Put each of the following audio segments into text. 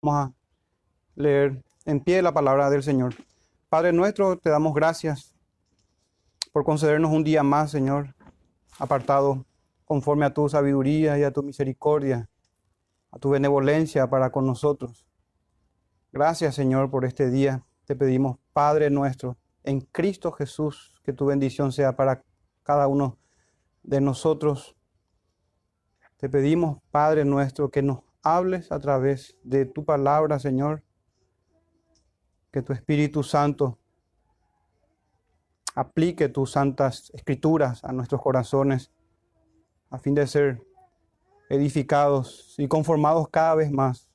Vamos a leer en pie la palabra del Señor. Padre nuestro, te damos gracias por concedernos un día más, Señor, apartado conforme a tu sabiduría y a tu misericordia, a tu benevolencia para con nosotros. Gracias, Señor, por este día. Te pedimos, Padre nuestro, en Cristo Jesús, que tu bendición sea para cada uno de nosotros. Te pedimos, Padre nuestro, que nos hables a través de tu palabra, Señor. Que tu Espíritu Santo aplique tus santas escrituras a nuestros corazones a fin de ser edificados y conformados cada vez más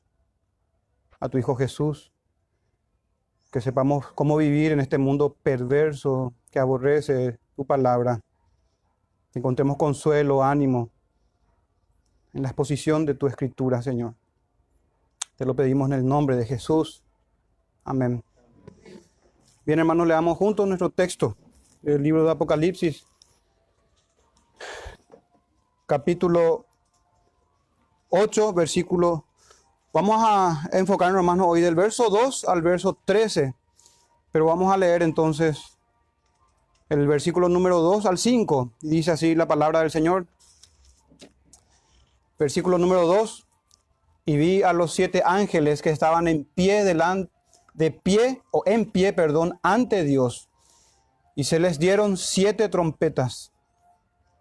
a tu Hijo Jesús. Que sepamos cómo vivir en este mundo perverso que aborrece tu palabra. Que encontremos consuelo, ánimo en la exposición de tu escritura, Señor. Te lo pedimos en el nombre de Jesús. Amén. Bien, hermanos, leamos juntos nuestro texto, el libro de Apocalipsis, capítulo 8, versículo. Vamos a enfocarnos, hermanos, hoy del verso 2 al verso 13, pero vamos a leer entonces el versículo número 2 al 5. Dice así la palabra del Señor. Versículo número 2 y vi a los siete ángeles que estaban en pie delante, de pie o en pie, perdón, ante Dios. Y se les dieron siete trompetas.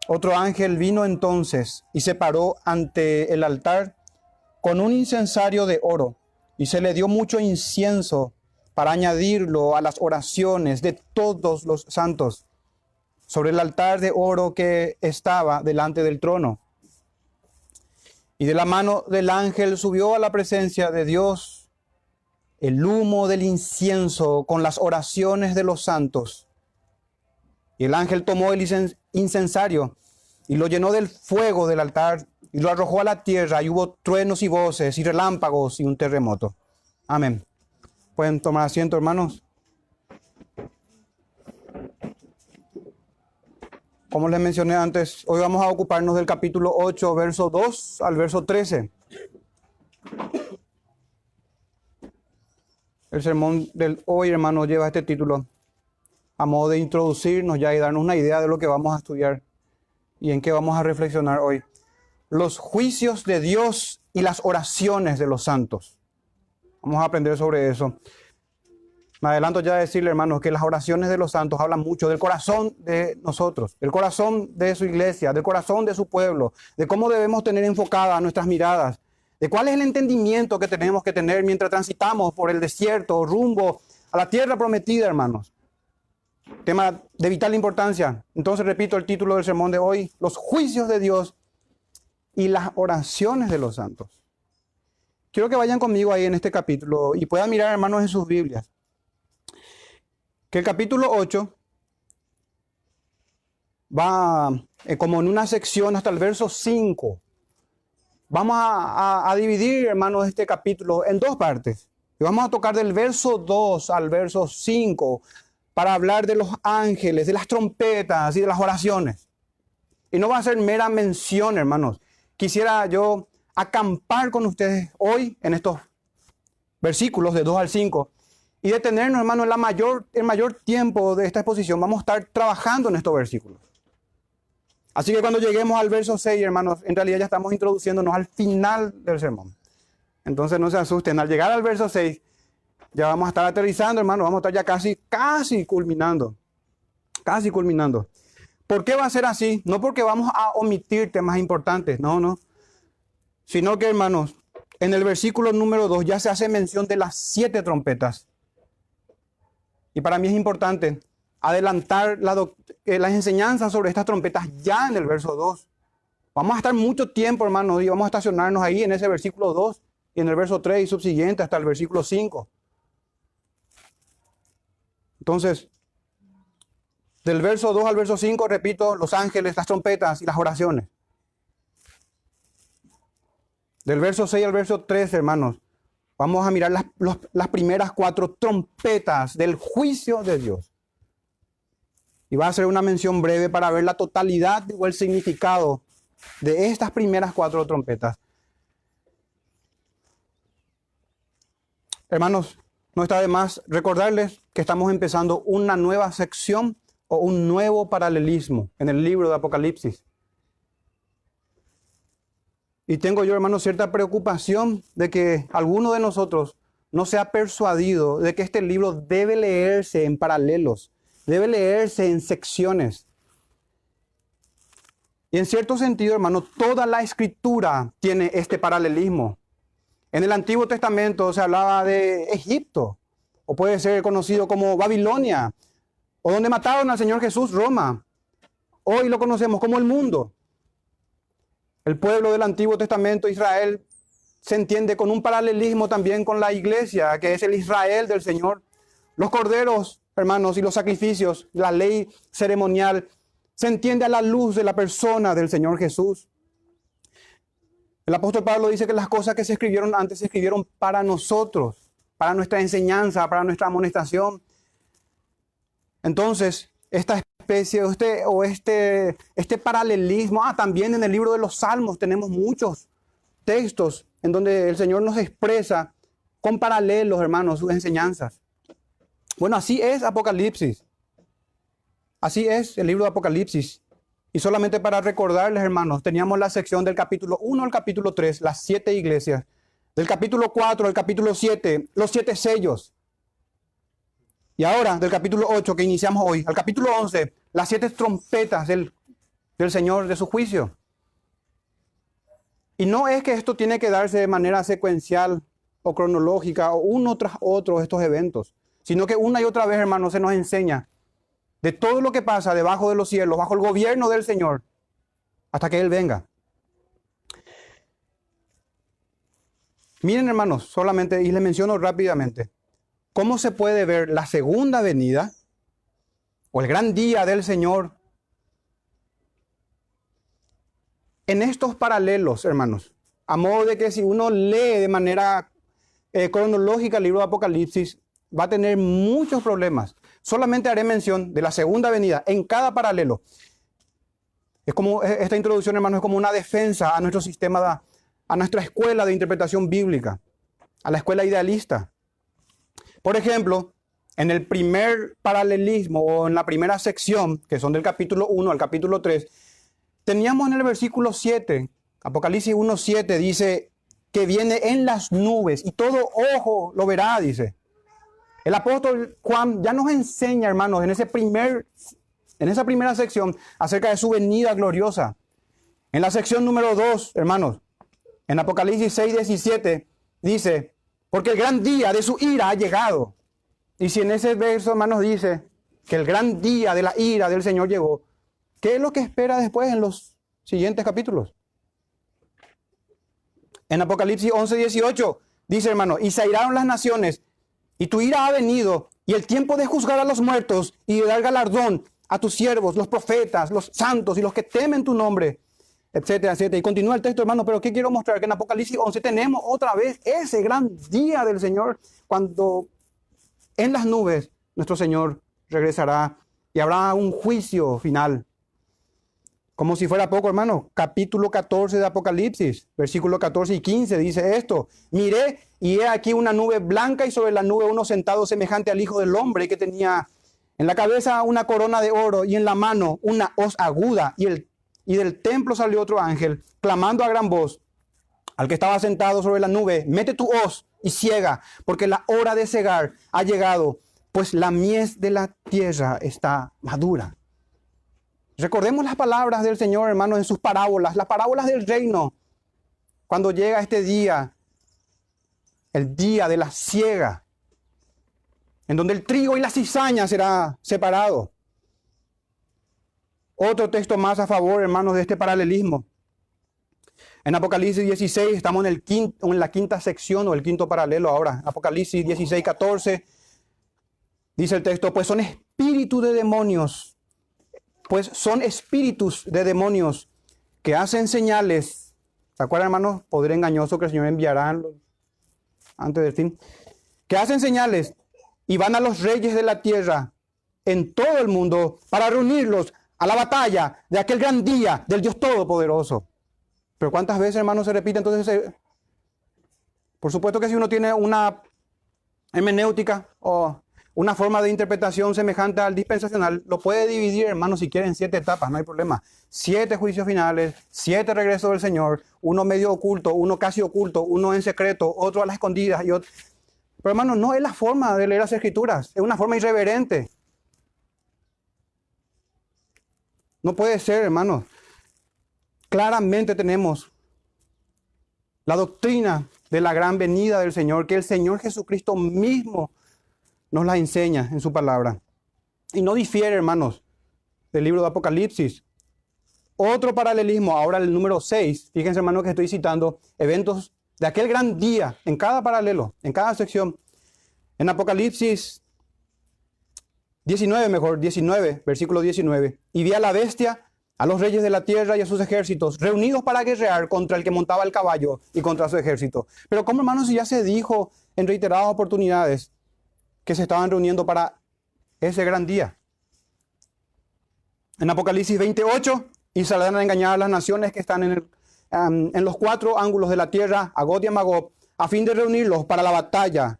Otro ángel vino entonces y se paró ante el altar con un incensario de oro y se le dio mucho incienso para añadirlo a las oraciones de todos los santos sobre el altar de oro que estaba delante del trono. Y de la mano del ángel subió a la presencia de Dios el humo del incienso con las oraciones de los santos. Y el ángel tomó el incensario y lo llenó del fuego del altar y lo arrojó a la tierra y hubo truenos y voces y relámpagos y un terremoto. Amén. Pueden tomar asiento, hermanos. Como les mencioné antes, hoy vamos a ocuparnos del capítulo 8, verso 2 al verso 13. El sermón del hoy, hermano, lleva este título a modo de introducirnos ya y darnos una idea de lo que vamos a estudiar y en qué vamos a reflexionar hoy. Los juicios de Dios y las oraciones de los santos. Vamos a aprender sobre eso. Me adelanto ya a decirle, hermanos, que las oraciones de los santos hablan mucho del corazón de nosotros, del corazón de su iglesia, del corazón de su pueblo, de cómo debemos tener enfocadas nuestras miradas, de cuál es el entendimiento que tenemos que tener mientras transitamos por el desierto rumbo a la tierra prometida, hermanos. Tema de vital importancia. Entonces repito el título del sermón de hoy, los juicios de Dios y las oraciones de los santos. Quiero que vayan conmigo ahí en este capítulo y puedan mirar, hermanos, en sus Biblias que el capítulo 8 va eh, como en una sección hasta el verso 5. Vamos a, dividir, hermanos, este capítulo en dos partes. Y vamos a tocar del verso 2 al verso 5 para hablar de los ángeles, de las trompetas y de las oraciones. Y no va a ser mera mención, hermanos. Quisiera yo acampar con ustedes hoy en estos versículos de 2 al 5 y detenernos, hermano, en la mayor, el mayor tiempo de esta exposición. Vamos a estar trabajando en estos versículos. Así que cuando lleguemos al verso 6, hermanos, en realidad ya estamos introduciéndonos al final del sermón. Entonces no se asusten, al llegar al verso 6, ya vamos a estar aterrizando, hermanos, vamos a estar ya casi, casi culminando. Casi culminando. ¿Por qué va a ser así? No porque vamos a omitir temas importantes, no, no. Sino que, hermanos, en el versículo número 2 ya se hace mención de las siete trompetas y para mí es importante adelantar eh, las enseñanzas sobre estas trompetas ya en el verso 2. Vamos a estar mucho tiempo, hermanos, y vamos a estacionarnos ahí en ese versículo 2 y en el verso 3 y subsiguiente hasta el versículo 5. Entonces, del verso 2 al verso 5, repito, los ángeles, las trompetas y las oraciones. Del verso 6 al verso 13, hermanos, Vamos a mirar las, primeras cuatro trompetas del juicio de Dios. Y va a ser una mención breve para ver la totalidad o el significado de estas primeras cuatro trompetas. hermanos, no está de más recordarles que estamos empezando una nueva sección o un nuevo paralelismo en el libro de Apocalipsis. Y tengo yo, hermanos, cierta preocupación de que alguno de nosotros no sea persuadido de que este libro debe leerse en paralelos, debe leerse en secciones. Y en cierto sentido, hermano, toda la escritura tiene este paralelismo. En el Antiguo Testamento se hablaba de Egipto, o puede ser conocido como Babilonia, o donde mataron al Señor Jesús, Roma. Hoy lo conocemos como el mundo. El pueblo del Antiguo Testamento, Israel, se entiende con un paralelismo también con la iglesia, que es el Israel del Señor. Los corderos, hermanos, y los sacrificios, la ley ceremonial, se entiende a la luz de la persona del Señor Jesús. El apóstol Pablo dice que las cosas que se escribieron antes se escribieron para nosotros, para nuestra enseñanza, para nuestra amonestación. Entonces, esta especie este, o este, este paralelismo, ah, también en el libro de los Salmos tenemos muchos textos en donde el Señor nos expresa con paralelos, hermanos, sus enseñanzas. Bueno, así es Apocalipsis. Así es el libro de Apocalipsis. Y solamente para recordarles, hermanos, teníamos la sección del capítulo 1 al capítulo 3, las siete iglesias. Del capítulo 4 al capítulo 7, los siete sellos. Y ahora, del capítulo 8 que iniciamos hoy, al capítulo 11, las siete trompetas del, del Señor de su juicio. Y no es que esto tiene que darse de manera secuencial o cronológica o uno tras otro estos eventos, sino que una y otra vez, hermanos, se nos enseña de todo lo que pasa debajo de los cielos, bajo el gobierno del Señor, hasta que Él venga. Miren hermanos, solamente, y les menciono rápidamente, ¿cómo se puede ver la segunda venida o el gran día del Señor en estos paralelos, hermanos? A modo de que si uno lee de manera eh, cronológica el libro de Apocalipsis, va a tener muchos problemas. Solamente haré mención de la segunda venida en cada paralelo. Es como esta introducción, hermano, es como una defensa a nuestro sistema, a nuestra escuela de interpretación bíblica, a la escuela idealista. Por ejemplo, en el primer paralelismo o en la primera sección, que son del capítulo 1 al capítulo 3, teníamos en el versículo 7, Apocalipsis 1, 7, dice que viene en las nubes y todo ojo lo verá, dice. El apóstol Juan ya nos enseña, hermanos, en, ese primer, en esa primera sección acerca de su venida gloriosa. En la sección número 2, hermanos, en Apocalipsis 6, 17, dice, porque el gran día de su ira ha llegado. Y si en ese verso, hermanos, dice que el gran día de la ira del Señor llegó, ¿qué es lo que espera después en los siguientes capítulos? En Apocalipsis 11, 18, dice, hermano, y se iraron las naciones y tu ira ha venido, y el tiempo de juzgar a los muertos y de dar galardón a tus siervos, los profetas, los santos y los que temen tu nombre, etcétera, etcétera. Y continúa el texto, hermano, pero ¿qué quiero mostrar? Que en Apocalipsis 11 tenemos otra vez ese gran día del Señor, cuando en las nubes nuestro Señor regresará y habrá un juicio final. Como si fuera poco, hermano. Capítulo 14 de Apocalipsis, versículo 14 y 15 dice esto. Miré y he aquí una nube blanca y sobre la nube uno sentado semejante al Hijo del Hombre que tenía en la cabeza una corona de oro y en la mano una hoz aguda. Y, el, y del templo salió otro ángel clamando a gran voz al que estaba sentado sobre la nube, mete tu hoz y ciega, porque la hora de cegar ha llegado, pues la mies de la tierra está madura. Recordemos las palabras del Señor, hermanos, en sus parábolas, las parábolas del reino. Cuando llega este día, el día de la ciega, en donde el trigo y la cizaña será separado. Otro texto más a favor, hermanos, de este paralelismo. En Apocalipsis 16, estamos en, el quinto, en la quinta sección o el quinto paralelo ahora. Apocalipsis 16, 14, dice el texto, pues son espíritus de demonios pues son espíritus de demonios que hacen señales. ¿Se acuerdan, hermanos? Poder engañoso que el Señor enviará antes del fin. Que hacen señales y van a los reyes de la tierra en todo el mundo para reunirlos a la batalla de aquel gran día del Dios Todopoderoso. Pero ¿cuántas veces, hermanos, se repite entonces? Por supuesto que si uno tiene una hermenéutica o una forma de interpretación semejante al dispensacional, lo puede dividir, hermano, si quiere, en siete etapas, no hay problema. Siete juicios finales, siete regresos del Señor, uno medio oculto, uno casi oculto, uno en secreto, otro a las escondidas y otro. Pero hermano, no es la forma de leer las escrituras, es una forma irreverente. No puede ser, hermanos. Claramente tenemos la doctrina de la gran venida del Señor, que el Señor Jesucristo mismo nos la enseña en su palabra. Y no difiere, hermanos, del libro de Apocalipsis. Otro paralelismo, ahora el número 6, fíjense, hermanos, que estoy citando eventos de aquel gran día en cada paralelo, en cada sección. En Apocalipsis 19, mejor, 19, versículo 19. Y vi a la bestia, a los reyes de la tierra y a sus ejércitos, reunidos para guerrear contra el que montaba el caballo y contra su ejército. Pero como hermanos, ya se dijo en reiteradas oportunidades que se estaban reuniendo para ese gran día. En Apocalipsis 28, y saldrán a engañar a las naciones que están en, en los cuatro ángulos de la tierra, a God y a Magob, a fin de reunirlos para la batalla,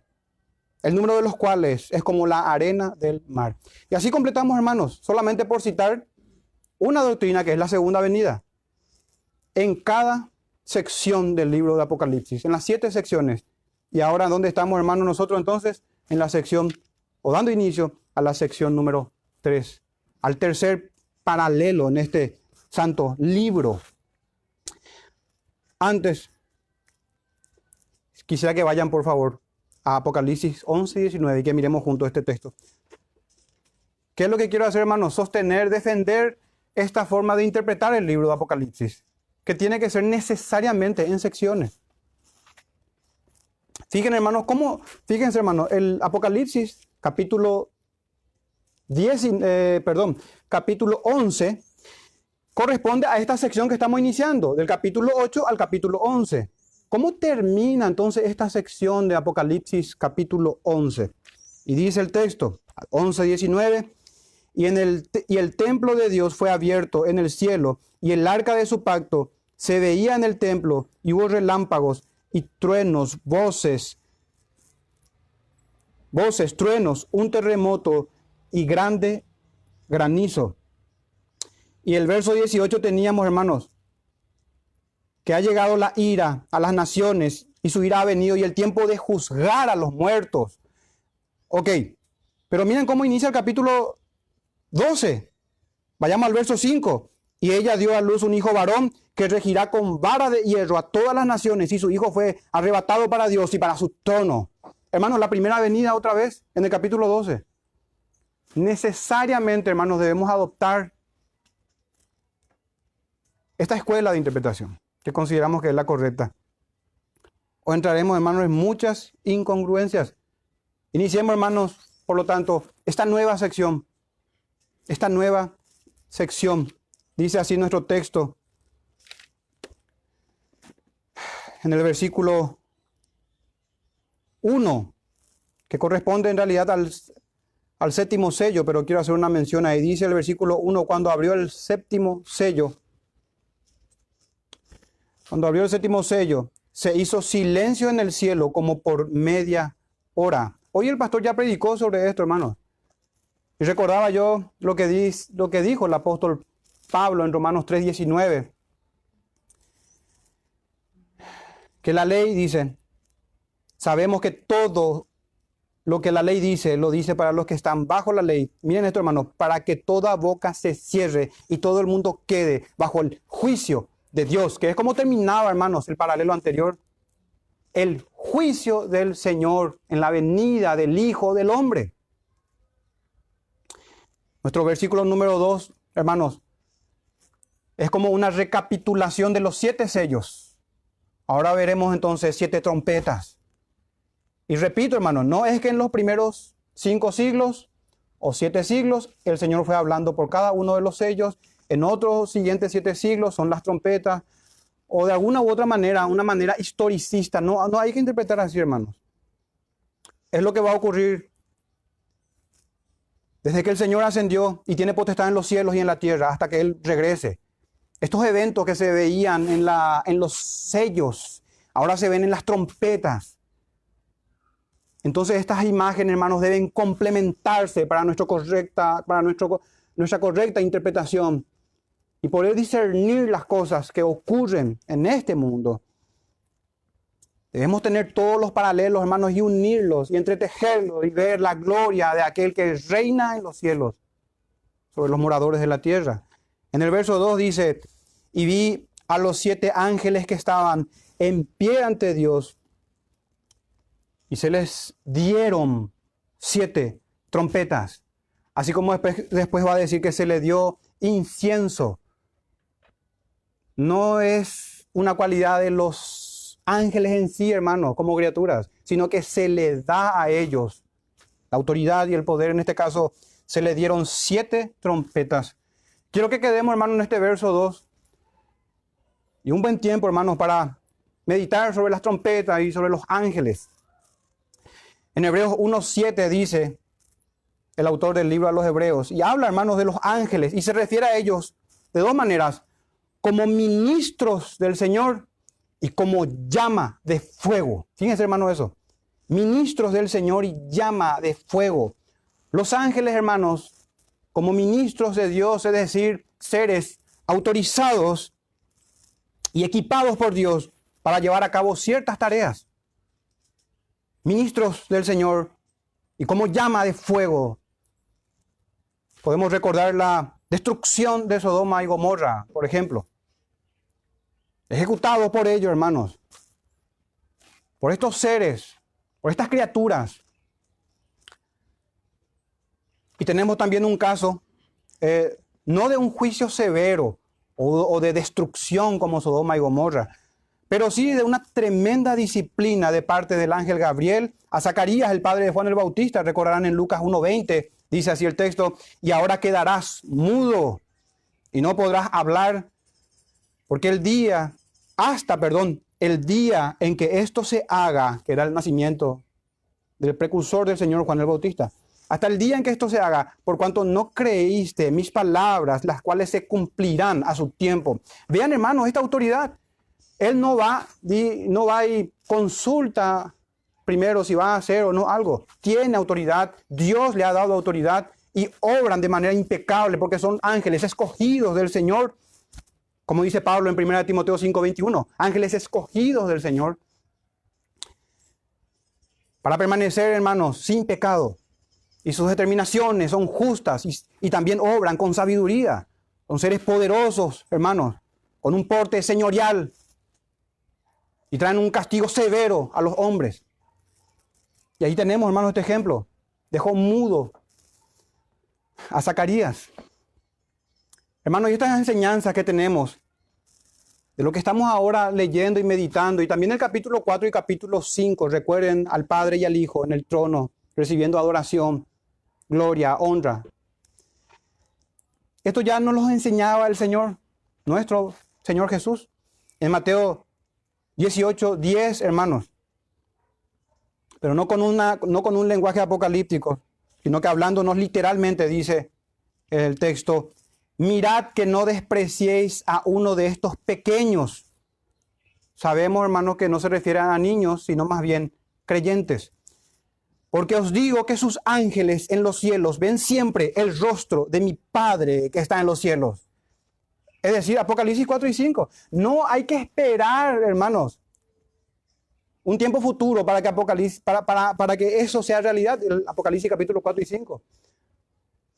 el número de los cuales es como la arena del mar. Y así completamos, hermanos, solamente por citar una doctrina que es la segunda venida. En cada sección del libro de Apocalipsis, en las siete secciones. Y ahora, ¿dónde estamos, hermanos, nosotros entonces? En la sección, o dando inicio a la sección número 3, al tercer paralelo en este santo libro. Antes, quisiera que vayan, por favor, a Apocalipsis 11 y 19 y que miremos juntos este texto. ¿Qué es lo que quiero hacer, hermanos? Sostener, defender esta forma de interpretar el libro de Apocalipsis, que tiene que ser necesariamente en secciones. Fíjense, hermanos, cómo, fíjense, hermanos, el Apocalipsis, capítulo 10, eh, perdón, capítulo 11, corresponde a esta sección que estamos iniciando, del capítulo 8 al capítulo 11. ¿Cómo termina entonces esta sección de Apocalipsis capítulo 11? Y dice el texto, 11, 19, y, en el, y el templo de Dios fue abierto en el cielo, y el arca de su pacto se veía en el templo, y hubo relámpagos y truenos, voces, voces, truenos, un terremoto y grande granizo. Y el verso 18 teníamos, hermanos, que ha llegado la ira a las naciones y su ira ha venido y el tiempo de juzgar a los muertos. Ok, pero miren cómo inicia el capítulo 12. Vayamos al verso 5. Y ella dio a luz un hijo varón que regirá con vara de hierro a todas las naciones y su hijo fue arrebatado para Dios y para su trono. Hermanos, la primera venida otra vez en el capítulo 12. Necesariamente, hermanos, debemos adoptar esta escuela de interpretación que consideramos que es la correcta. O entraremos, hermanos, en muchas incongruencias. Iniciemos, hermanos, por lo tanto, esta nueva sección. Esta nueva sección. Dice así nuestro texto. En el versículo 1, que corresponde en realidad al, al séptimo sello, pero quiero hacer una mención ahí. Dice el versículo 1, cuando abrió el séptimo sello, cuando abrió el séptimo sello, se hizo silencio en el cielo como por media hora. Hoy el pastor ya predicó sobre esto, hermanos. Y recordaba yo lo que, lo que dijo el apóstol Pablo en Romanos 3:19. Que la ley dice, sabemos que todo lo que la ley dice, lo dice para los que están bajo la ley. Miren esto, hermanos, para que toda boca se cierre y todo el mundo quede bajo el juicio de Dios, que es como terminaba, hermanos, el paralelo anterior. El juicio del Señor en la venida del Hijo del Hombre. Nuestro versículo número 2, hermanos, es como una recapitulación de los siete sellos. Ahora veremos entonces siete trompetas. Y repito, hermanos, no es que en los primeros cinco siglos o siete siglos el Señor fue hablando por cada uno de los sellos en otros siguientes siete siglos son las trompetas, o de alguna u otra manera, una manera historicista. No, no hay que interpretar así, hermanos. Es lo que va a ocurrir desde que el Señor ascendió y tiene potestad en los cielos y en la tierra hasta que Él regrese. Estos eventos que se veían en, la, en los sellos, ahora se ven en las trompetas. Entonces estas imágenes, hermanos, deben complementarse para, correcta, para nuestro, nuestra correcta interpretación y poder discernir las cosas que ocurren en este mundo. Debemos tener todos los paralelos, hermanos, y unirlos y entretejerlos y ver la gloria de aquel que reina en los cielos sobre los moradores de la tierra. En el verso 2 dice, y vi a los siete ángeles que estaban en pie ante Dios y se les dieron siete trompetas. Así como después, va a decir que se le dio incienso no es una cualidad de los ángeles en sí, hermanos, como criaturas, sino que se les da a ellos la autoridad y el poder. En este caso, se le dieron siete trompetas. Quiero que quedemos, hermanos, en este verso 2. Y un buen tiempo, hermanos, para meditar sobre las trompetas y sobre los ángeles. En Hebreos 1.7 dice el autor del libro a los Hebreos, y habla, hermanos, de los ángeles, y se refiere a ellos de dos maneras como ministros del Señor y como llama de fuego. Fíjense, hermano, eso. Ministros del Señor y llama de fuego. Los ángeles, hermanos, como ministros de Dios, es decir, seres autorizados y equipados por Dios para llevar a cabo ciertas tareas. Ministros del Señor y como llama de fuego. Podemos recordar la destrucción de Sodoma y Gomorra, por ejemplo ejecutado por ellos, hermanos, por estos seres, por estas criaturas. Y tenemos también un caso, eh, no de un juicio severo o, o de destrucción como Sodoma y Gomorra, pero sí de una tremenda disciplina de parte del ángel Gabriel a Zacarías, el padre de Juan el Bautista. Recordarán en Lucas 1.20, dice así el texto, y ahora quedarás mudo y no podrás hablar, porque el día hasta, perdón, el día en que esto se haga, que era el nacimiento del precursor del Señor Juan el Bautista, hasta el día en que esto se haga, por cuanto no creíste mis palabras, las cuales se cumplirán a su tiempo. Vean, hermanos, esta autoridad, él no va, no va y consulta primero si va a hacer o no algo. Tiene autoridad, Dios le ha dado autoridad y obran de manera impecable porque son ángeles escogidos del Señor como dice Pablo en 1 Timoteo 5:21, ángeles escogidos del Señor para permanecer, hermanos, sin pecado. Y sus determinaciones son justas y, y también obran con sabiduría. Son seres poderosos, hermanos, con un porte señorial. Y traen un castigo severo a los hombres. Y ahí tenemos, hermanos, este ejemplo. Dejó mudo a Zacarías. Hermanos, y estas enseñanzas que tenemos, de lo que estamos ahora leyendo y meditando, y también el capítulo 4 y capítulo 5, recuerden al Padre y al Hijo en el trono, recibiendo adoración, gloria, honra. Esto ya nos lo enseñaba el Señor, nuestro Señor Jesús, en Mateo 18, 10, hermanos. Pero no con, no con un lenguaje apocalíptico, sino que hablándonos literalmente, dice el texto, mirad que no despreciéis a uno de estos pequeños. Sabemos, hermanos, que no se refiere a niños, sino más bien creyentes. Porque os digo que sus ángeles en los cielos ven siempre el rostro de mi Padre que está en los cielos. Es decir, Apocalipsis 4 y 5. No hay que esperar, hermanos, un tiempo futuro para que, Apocalipsis, para, para, para que eso sea realidad. El Apocalipsis capítulo 4 y 5.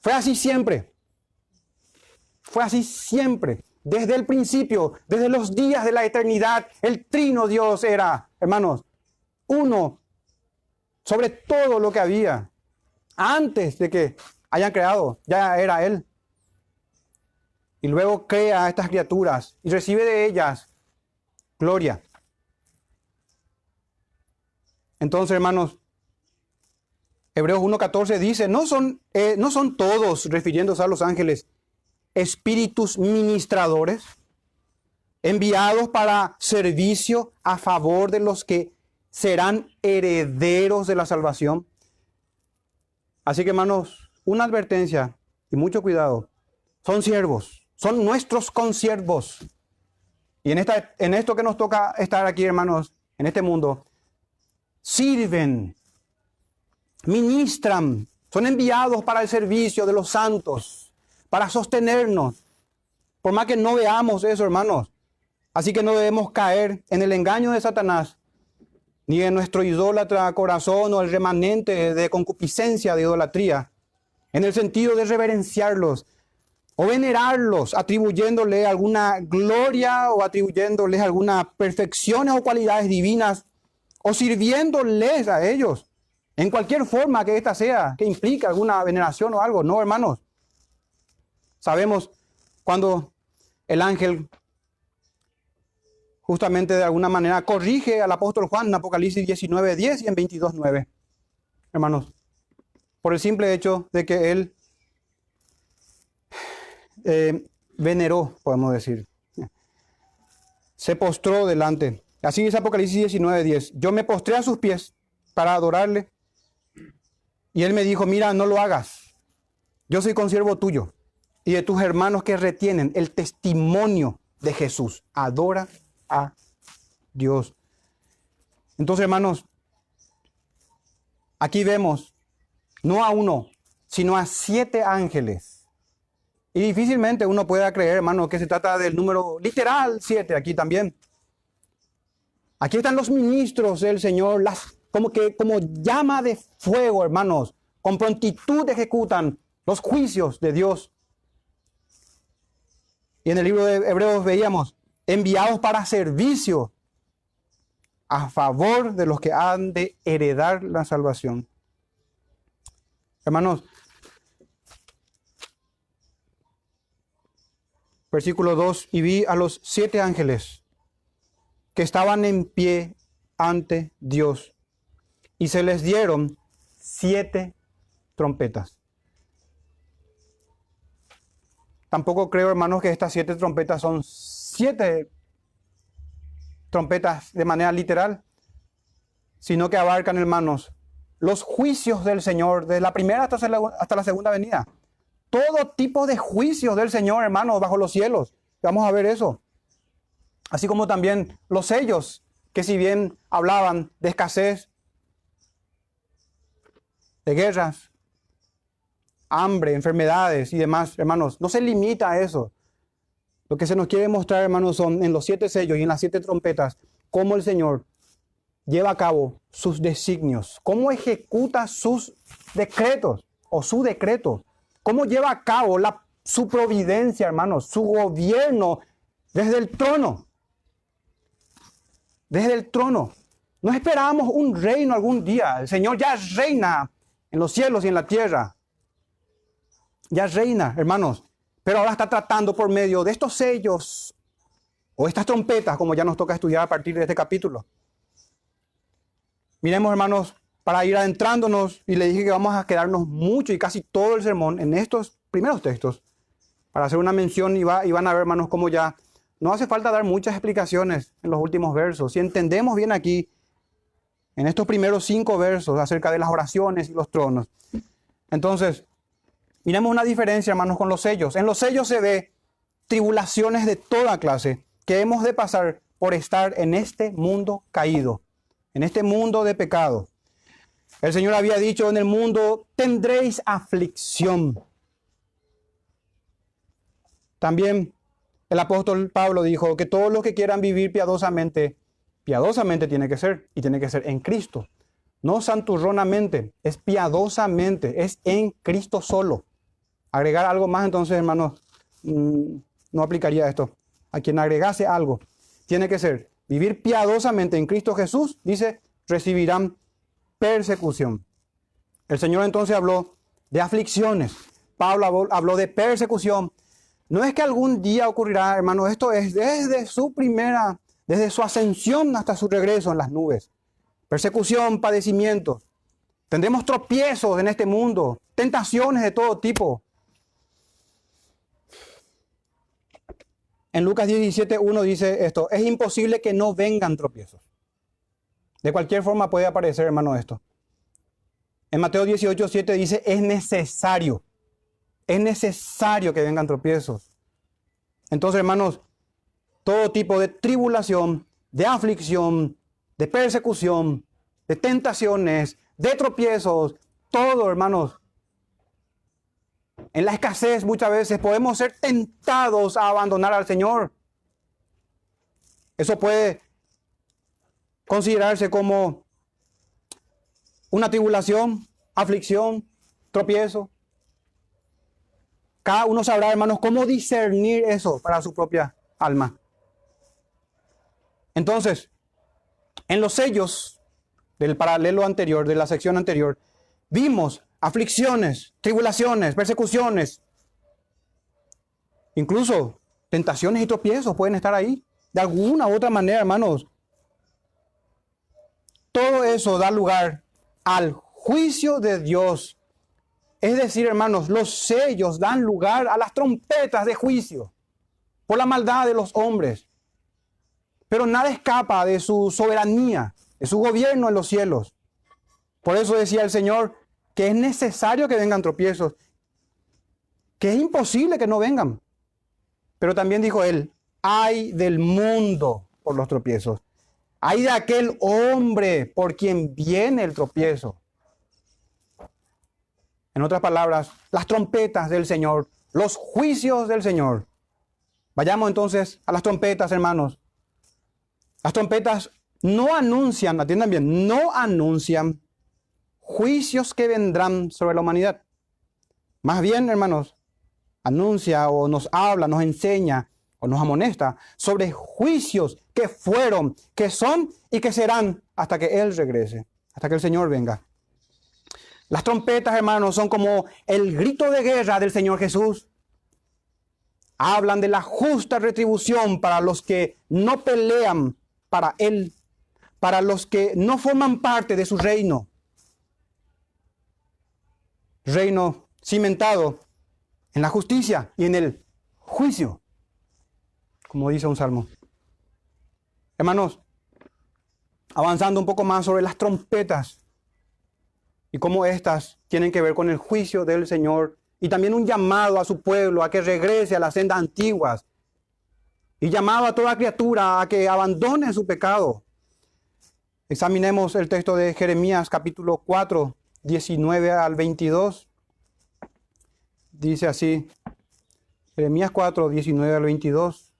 Fue así siempre. Fue así siempre, desde el principio, desde los días de la eternidad. El trino Dios era, hermanos, uno sobre todo lo que había. Antes de que hayan creado, ya era Él. Y luego crea a estas criaturas y recibe de ellas gloria. Entonces, hermanos, Hebreos 1.14 dice, no son, eh, no son todos, refiriéndose a los ángeles, espíritus ministradores enviados para servicio a favor de los que serán herederos de la salvación. Así que hermanos, una advertencia y mucho cuidado. Son siervos, son nuestros consiervos. Y en, esta, en esto que nos toca estar aquí, hermanos, en este mundo, sirven ministran, son enviados para el servicio de los santos, para sostenernos. Por más que no veamos eso, hermanos. Así que no debemos caer en el engaño de Satanás, ni en nuestro idólatra corazón o el remanente de concupiscencia de idolatría, en el sentido de reverenciarlos o venerarlos, atribuyéndole alguna gloria o atribuyéndoles alguna perfecciones o cualidades divinas, o sirviéndoles a ellos, en cualquier forma que ésta sea, que implique alguna veneración o algo. No, hermanos. Sabemos cuando el ángel justamente de alguna manera corrige al apóstol Juan en Apocalipsis 19, 10 y en 22, 9. Hermanos, por el simple hecho de que él eh, veneró, podemos decir, se postró delante. Así dice Apocalipsis 19, 10. Yo me postré a sus pies para adorarle. Y él me dijo, mira, no lo hagas. Yo soy consiervo tuyo y de tus hermanos que retienen el testimonio de Jesús. Adora a Dios. Entonces, hermanos, aquí vemos no a uno, sino a siete ángeles. Y difícilmente uno pueda creer, hermano, que se trata del número literal siete aquí también. Aquí están los ministros del Señor, las, como que como llama de fuego, hermanos, con prontitud ejecutan los juicios de Dios. Y en el libro de Hebreos veíamos, enviados para servicio a favor de los que han de heredar la salvación. Hermanos, versículo 2, y vi a los siete ángeles que estaban en pie ante Dios, y se les dieron siete trompetas. Tampoco creo, hermanos, que estas siete trompetas son siete trompetas de manera literal, sino que abarcan, hermanos, los juicios del Señor, desde la primera hasta la, hasta la segunda venida. Todo tipo de juicios del Señor, hermanos, bajo los cielos. Vamos a ver eso. Así como también los sellos, que si bien hablaban de escasez, de guerras, hambre, enfermedades y demás, hermanos, no se limita a eso. Lo que se nos quiere mostrar, hermanos, son en los siete sellos y en las siete trompetas, cómo el Señor lleva a cabo sus designios, cómo ejecuta sus decretos o su decreto, cómo lleva a cabo la, su providencia, hermanos, su gobierno desde el trono. Desde el trono. No esperamos un reino algún día. El Señor ya reina en los cielos y en la tierra. Ya reina, hermanos pero ahora está tratando por medio de estos sellos o estas trompetas, como ya nos toca estudiar a partir de este capítulo. Miremos, hermanos, para ir adentrándonos, y le dije que vamos a quedarnos mucho y casi todo el sermón en estos primeros textos, para hacer una mención y, va, y van a ver, hermanos, cómo ya no hace falta dar muchas explicaciones en los últimos versos. Si entendemos bien aquí, en estos primeros cinco versos acerca de las oraciones y los tronos, entonces Miremos una diferencia, hermanos, con los sellos. En los sellos se ve tribulaciones de toda clase que hemos de pasar por estar en este mundo caído, en este mundo de pecado. El Señor había dicho, en el mundo tendréis aflicción. También el apóstol Pablo dijo que todos los que quieran vivir piadosamente, piadosamente tiene que ser, y tiene que ser en Cristo. No santurronamente, es piadosamente, es en Cristo solo agregar algo más, entonces, hermanos, mm, no aplicaría esto. A quien agregase algo, tiene que ser vivir piadosamente en Cristo Jesús, dice, recibirán persecución. El Señor entonces habló de aflicciones. Pablo habló de persecución. No es que algún día ocurrirá, hermanos, esto es desde su primera, desde su ascensión hasta su regreso en las nubes. Persecución, padecimiento. Tendremos tropiezos en este mundo, tentaciones de todo tipo. En Lucas 17, 1 dice esto, es imposible que no vengan tropiezos. De cualquier forma puede aparecer, hermano, esto. En Mateo 18, 7 dice, es necesario, es necesario que vengan tropiezos. Entonces, hermanos, todo tipo de tribulación, de aflicción, de persecución, de tentaciones, de tropiezos, todo, hermanos. En la escasez muchas veces podemos ser tentados a abandonar al Señor. Eso puede considerarse como una tribulación, aflicción, tropiezo. Cada uno sabrá, hermanos, cómo discernir eso para su propia alma. Entonces, en los sellos del paralelo anterior, de la sección anterior, vimos aflicciones, tribulaciones, persecuciones, incluso tentaciones y tropiezos pueden estar ahí. De alguna u otra manera, hermanos, todo eso da lugar al juicio de Dios. Es decir, hermanos, los sellos dan lugar a las trompetas de juicio por la maldad de los hombres. Pero nada escapa de su soberanía, de su gobierno en los cielos. Por eso decía el Señor que es necesario que vengan tropiezos, que es imposible que no vengan. Pero también dijo él, hay del mundo por los tropiezos. Hay de aquel hombre por quien viene el tropiezo. En otras palabras, las trompetas del Señor, los juicios del Señor. Vayamos entonces a las trompetas, hermanos. Las trompetas no anuncian, atiendan bien, no anuncian juicios que vendrán sobre la humanidad. Más bien, hermanos, anuncia o nos habla, nos enseña nos amonesta sobre juicios que fueron, que son y que serán hasta que Él regrese, hasta que el Señor venga. Las trompetas, hermanos, son como el grito de guerra del Señor Jesús. Hablan de la justa retribución para los que no pelean para Él, para los que no forman parte de su reino. Reino cimentado en la justicia y en el juicio como dice un salmo. Hermanos, avanzando un poco más sobre las trompetas y cómo éstas tienen que ver con el juicio del Señor y también un llamado a su pueblo a que regrese a las sendas antiguas y llamado a toda criatura a que abandone su pecado. Examinemos el texto de Jeremías capítulo 4, 19 al 22. Dice así, Jeremías 4, 19 al 22.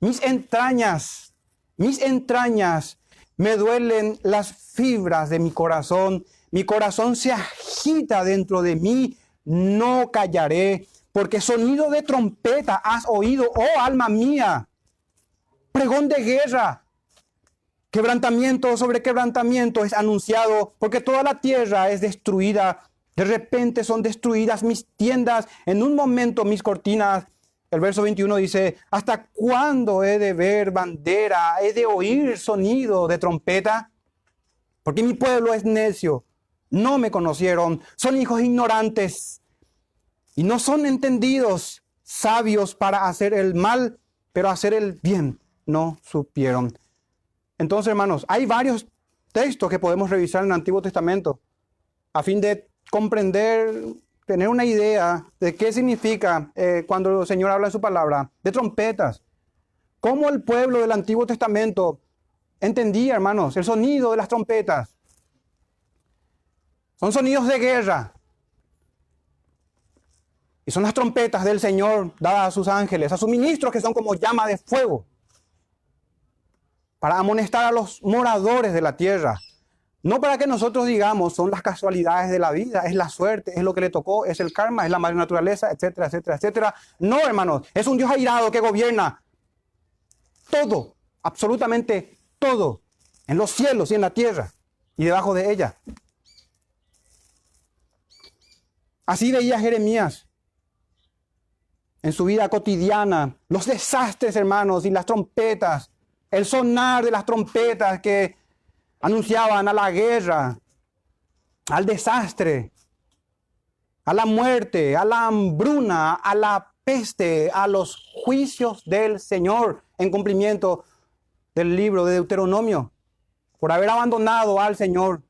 Mis entrañas, mis entrañas, me duelen las fibras de mi corazón. Mi corazón se agita dentro de mí. No callaré, porque sonido de trompeta has oído, oh alma mía. Pregón de guerra. Quebrantamiento sobre quebrantamiento es anunciado, porque toda la tierra es destruida. De repente son destruidas mis tiendas, en un momento mis cortinas el verso 21 dice, ¿hasta cuándo he de ver bandera? ¿He de oír sonido de trompeta? Porque mi pueblo es necio, no me conocieron, son hijos ignorantes y no son entendidos, sabios para hacer el mal, pero hacer el bien no supieron. Entonces, hermanos, hay varios textos que podemos revisar en el Antiguo Testamento a fin de comprender tener una idea de qué significa eh, cuando el Señor habla en su palabra, de trompetas. Cómo el pueblo del Antiguo Testamento entendía, hermanos, el sonido de las trompetas. Son sonidos de guerra. Y son las trompetas del Señor dadas a sus ángeles, a sus ministros que son como llama de fuego, para amonestar a los moradores de la tierra, no para que nosotros digamos, son las casualidades de la vida, es la suerte, es lo que le tocó, es el karma, es la madre naturaleza, etcétera, etcétera, etcétera. No, hermanos, es un Dios airado que gobierna todo, absolutamente todo, en los cielos y en la tierra y debajo de ella. Así veía Jeremías en su vida cotidiana los desastres, hermanos, y las trompetas, el sonar de las trompetas que anunciaban a la guerra, al desastre, a la muerte, a la hambruna, a la peste, a los juicios del Señor en cumplimiento del libro de Deuteronomio, por haber abandonado al Señor.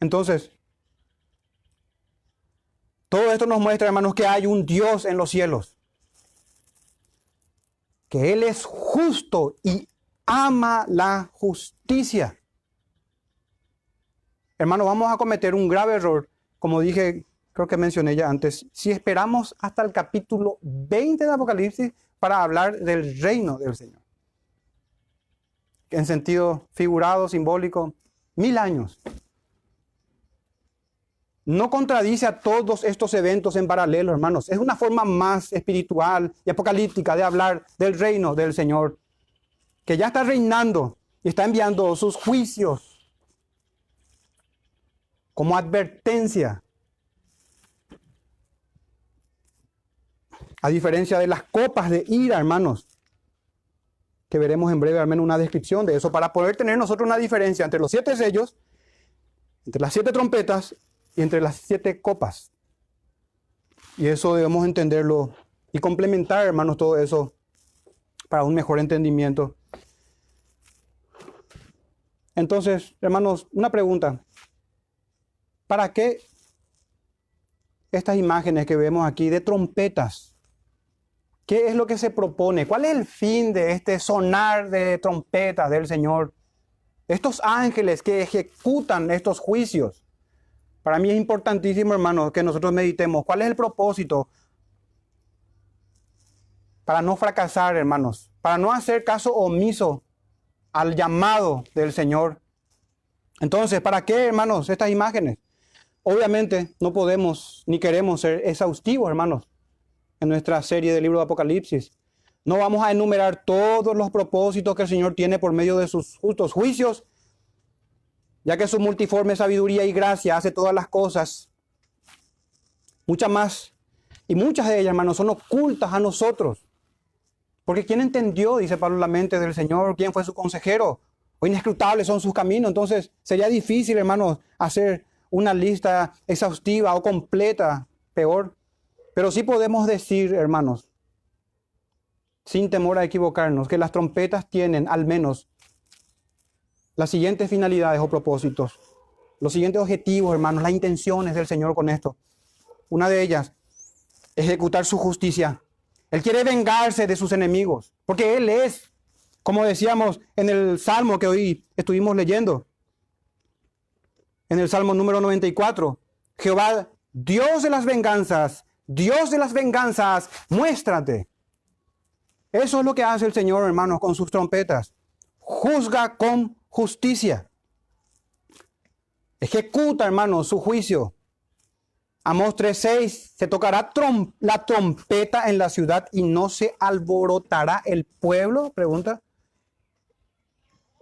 Entonces, todo esto nos muestra, hermanos, que hay un Dios en los cielos que Él es justo y ama la justicia. hermano, vamos a cometer un grave error, como dije, creo que mencioné ya antes, si esperamos hasta el capítulo 20 de Apocalipsis para hablar del reino del Señor. En sentido figurado, simbólico, mil años. No contradice a todos estos eventos en paralelo, hermanos. Es una forma más espiritual y apocalíptica de hablar del reino del Señor, que ya está reinando y está enviando sus juicios como advertencia. A diferencia de las copas de ira, hermanos, que veremos en breve al menos una descripción de eso, para poder tener nosotros una diferencia entre los siete sellos, entre las siete trompetas y entre las siete copas. Y eso debemos entenderlo y complementar, hermanos, todo eso para un mejor entendimiento. Entonces, hermanos, una pregunta. ¿Para qué estas imágenes que vemos aquí de trompetas? ¿Qué es lo que se propone? ¿Cuál es el fin de este sonar de trompetas del Señor? Estos ángeles que ejecutan estos juicios. Para mí es importantísimo, hermanos, que nosotros meditemos. ¿Cuál es el propósito? Para no fracasar, hermanos. Para no hacer caso omiso al llamado del Señor. Entonces, ¿para qué, hermanos, estas imágenes? Obviamente no podemos ni queremos ser exhaustivos, hermanos, en nuestra serie del libro de Apocalipsis. No vamos a enumerar todos los propósitos que el Señor tiene por medio de sus justos juicios, ya que su multiforme sabiduría y gracia hace todas las cosas. Muchas más. Y muchas de ellas, hermanos, son ocultas a nosotros. Porque ¿quién entendió, dice Pablo, la mente del Señor? ¿Quién fue su consejero? O inescrutables son sus caminos. Entonces sería difícil, hermanos, hacer una lista exhaustiva o completa, peor. Pero sí podemos decir, hermanos, sin temor a equivocarnos, que las trompetas tienen al menos las siguientes finalidades o propósitos, los siguientes objetivos, hermanos, las intenciones del Señor con esto. Una de ellas, ejecutar su justicia. Él quiere vengarse de sus enemigos, porque Él es, como decíamos en el Salmo que hoy estuvimos leyendo, en el Salmo número 94. Jehová, Dios de las venganzas, Dios de las venganzas, muéstrate. Eso es lo que hace el Señor, hermanos, con sus trompetas. Juzga con justicia. Ejecuta, hermanos, su juicio. Amos 3:6, se tocará la trompeta en la ciudad y no se alborotará el pueblo, pregunta.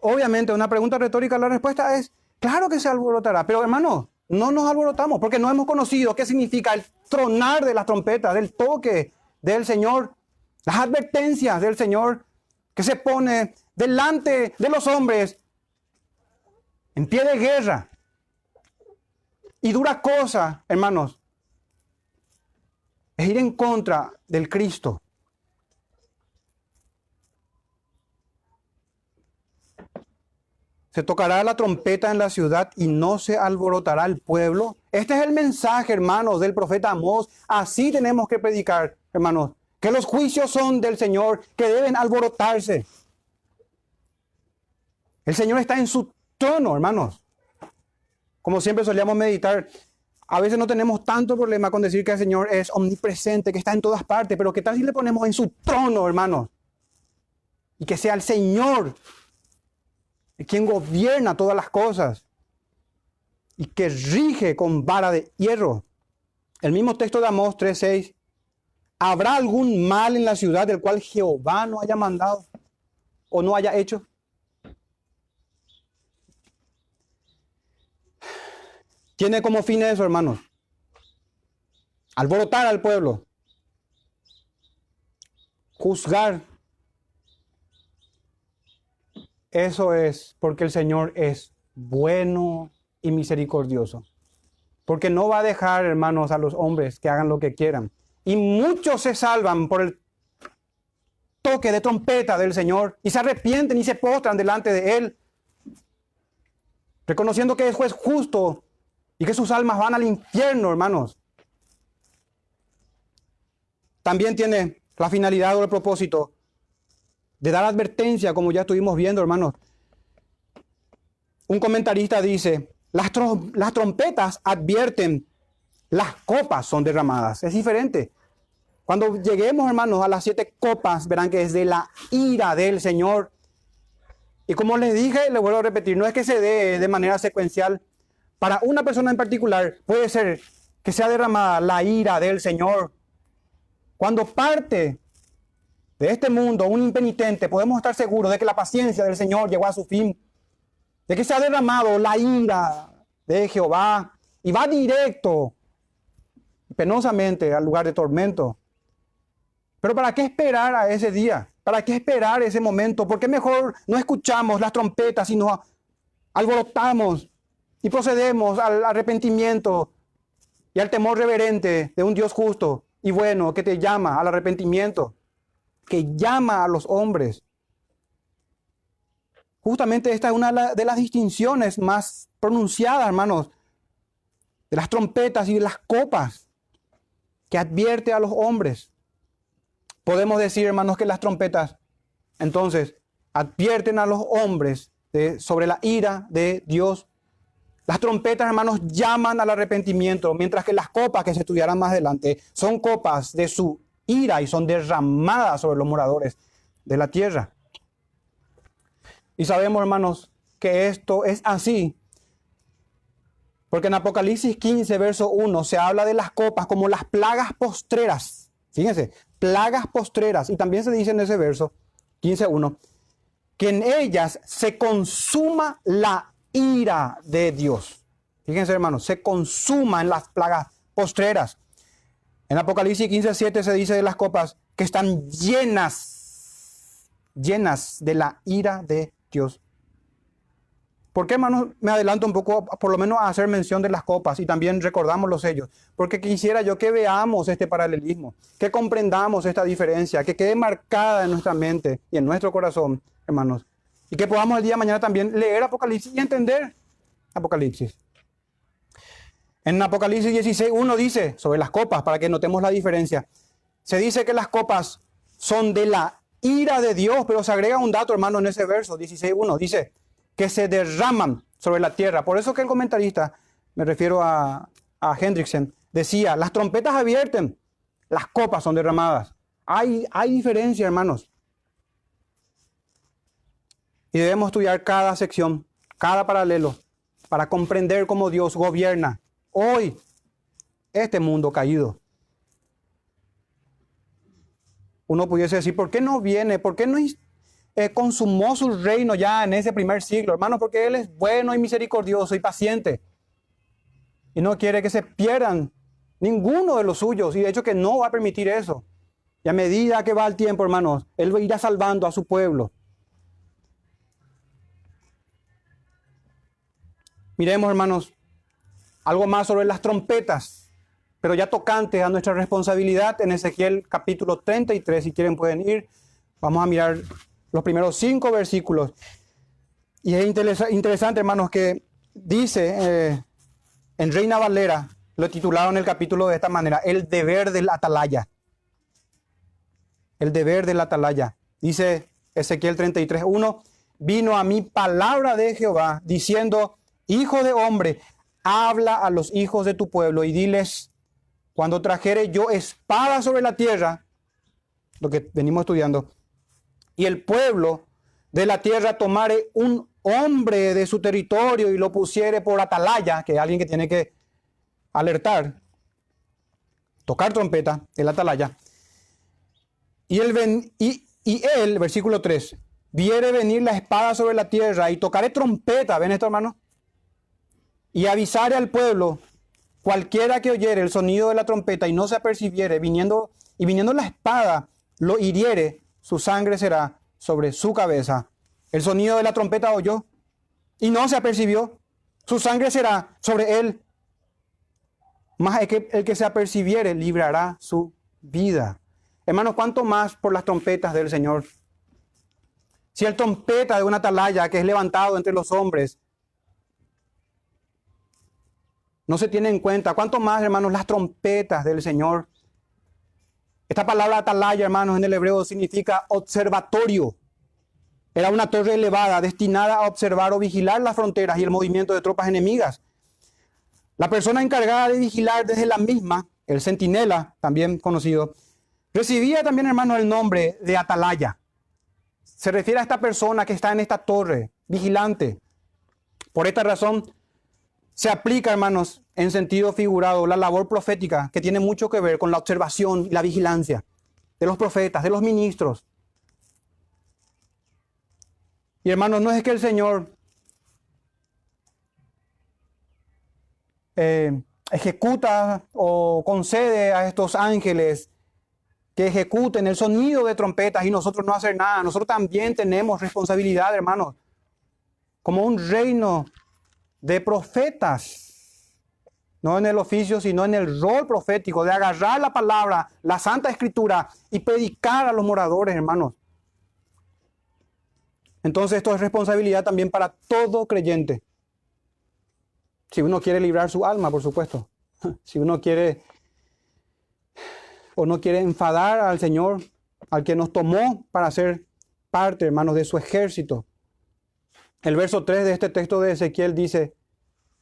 Obviamente, una pregunta retórica, la respuesta es Claro que se alborotará, pero hermano, no nos alborotamos porque no hemos conocido qué significa el tronar de las trompetas, del toque del Señor, las advertencias del Señor que se pone delante de los hombres en pie de guerra. Y dura cosa, hermanos, es ir en contra del Cristo. Se tocará la trompeta en la ciudad y no se alborotará el pueblo. Este es el mensaje, hermanos, del profeta Amós. Así tenemos que predicar, hermanos, que los juicios son del Señor, que deben alborotarse. El Señor está en su trono, hermanos. Como siempre solíamos meditar, a veces no tenemos tanto problema con decir que el Señor es omnipresente, que está en todas partes, pero ¿qué tal si le ponemos en su trono, hermanos? Y que sea el Señor quien gobierna todas las cosas y que rige con vara de hierro. El mismo texto de Amós 3:6. ¿Habrá algún mal en la ciudad del cual Jehová no haya mandado o no haya hecho? Tiene como fin eso, hermanos. Alborotar al pueblo. Juzgar eso es porque el Señor es bueno y misericordioso. Porque no va a dejar, hermanos, a los hombres que hagan lo que quieran. Y muchos se salvan por el toque de trompeta del Señor y se arrepienten y se postran delante de Él, reconociendo que es juez justo y que sus almas van al infierno, hermanos. También tiene la finalidad o el propósito de dar advertencia, como ya estuvimos viendo, hermanos. Un comentarista dice, Las, trompetas advierten, las copas son derramadas. Es diferente. Cuando lleguemos, hermanos, a las siete copas, verán que es de la ira del Señor. Y como les dije, le vuelvo a repetir, no es que se dé de manera secuencial. Para una persona en particular puede ser que sea derramada la ira del Señor. Cuando parte de este mundo un impenitente, podemos estar seguros de que la paciencia del Señor llegó a su fin, de que se ha derramado la ira de Jehová y va directo, penosamente, al lugar de tormento. Pero ¿para qué esperar a ese día? ¿Para qué esperar ese momento? ¿Por qué mejor no escuchamos las trompetas, sino alborotamos y procedemos al arrepentimiento y al temor reverente de un Dios justo y bueno que te llama al arrepentimiento? que llama a los hombres. Justamente esta es una de las distinciones más pronunciadas, hermanos, de las trompetas y de las copas, que advierte a los hombres. Podemos decir, hermanos, que las trompetas, entonces, advierten a los hombres sobre la ira de Dios. Las trompetas, hermanos, llaman al arrepentimiento, mientras que las copas que se estudiarán más adelante son copas de su ira y son derramadas sobre los moradores de la tierra. Y sabemos, hermanos, que esto es así. Porque en Apocalipsis 15, verso 1, se habla de las copas como las plagas postreras. Fíjense, plagas postreras. Y también se dice en ese verso 15.1, que en ellas se consuma la ira de Dios. Fíjense, hermanos, se consuma en las plagas postreras. En Apocalipsis 15, se dice de las copas que están llenas, llenas de la ira de Dios. ¿Por qué, hermanos, me adelanto un poco, por lo menos a hacer mención de las copas y también recordamos los sellos? Porque quisiera yo que veamos este paralelismo, que comprendamos esta diferencia, que quede marcada en nuestra mente y en nuestro corazón, hermanos. Y que podamos el día de mañana también leer Apocalipsis y entender Apocalipsis. En Apocalipsis 16, uno dice sobre las copas, para que notemos la diferencia. Se dice que las copas son de la ira de Dios, pero se agrega un dato, hermano, en ese verso 16.1. Dice que se derraman sobre la tierra. Por eso que el comentarista, me refiero a, a Hendrickson, decía, las trompetas abierten, las copas son derramadas. Hay, hay diferencia, hermanos. Y debemos estudiar cada sección, cada paralelo, para comprender cómo Dios gobierna hoy este mundo caído. Uno pudiese decir, ¿por qué no viene? ¿Por qué no eh, consumó su reino ya en ese primer siglo? Hermano, porque Él es bueno y misericordioso y paciente. Y no quiere que se pierdan ninguno de los suyos. Y de hecho que no va a permitir eso. Y a medida que va el tiempo, hermanos, Él irá salvando a su pueblo. Miremos, hermanos, algo más sobre las trompetas, pero ya tocante a nuestra responsabilidad en Ezequiel capítulo 33, si quieren pueden ir. Vamos a mirar los primeros cinco versículos. Y es interesante, hermanos, que dice eh, en Reina Valera, lo titularon el capítulo de esta manera, el deber del atalaya. El deber del atalaya. Dice Ezequiel 33, 1, vino a mí palabra de Jehová diciendo, hijo de hombre, habla a los hijos de tu pueblo y diles, cuando trajere yo espada sobre la tierra, lo que venimos estudiando, y el pueblo de la tierra tomare un hombre de su territorio y lo pusiere por atalaya, que es alguien que tiene que alertar, tocar trompeta, el atalaya, y él, y, y él, versículo 3, viere venir la espada sobre la tierra y tocaré trompeta, ¿ven esto hermano? Y avisare al pueblo, cualquiera que oyere el sonido de la trompeta y no se apercibiere, viniendo, y viniendo la espada, lo hiriere, su sangre será sobre su cabeza. El sonido de la trompeta oyó y no se apercibió, su sangre será sobre él. Más el que, el que se apercibiere librará su vida. Hermanos, ¿cuánto más por las trompetas del Señor? Si el trompeta de una atalaya que es levantado entre los hombres no se tiene en cuenta. ¿Cuánto más, hermanos, las trompetas del Señor? Esta palabra atalaya, hermanos, en el hebreo significa observatorio. Era una torre elevada destinada a observar o vigilar las fronteras y el movimiento de tropas enemigas La persona encargada de vigilar desde la misma, el centinela, también conocido, recibía también, hermano, el nombre de atalaya. Se refiere a esta persona que está en esta torre, vigilante. Por esta razón, se aplica, hermanos, en sentido figurado, la labor profética, que tiene mucho que ver con la observación y la vigilancia de los profetas, de los ministros. Y hermanos, no es que el Señor eh, ejecuta o concede a estos ángeles que ejecuten el sonido de trompetas y nosotros no hacer nada. Nosotros también tenemos responsabilidad, hermanos, como un reino de profetas, no en el oficio, sino en el rol profético, de agarrar la palabra, la Santa Escritura y predicar a los moradores, hermanos. Entonces esto es responsabilidad también para todo creyente. Si uno quiere librar su alma, por supuesto. Si uno quiere o no quiere enfadar al Señor, al que nos tomó para ser parte, hermanos, de su ejército. El verso 3 de este texto de Ezequiel dice,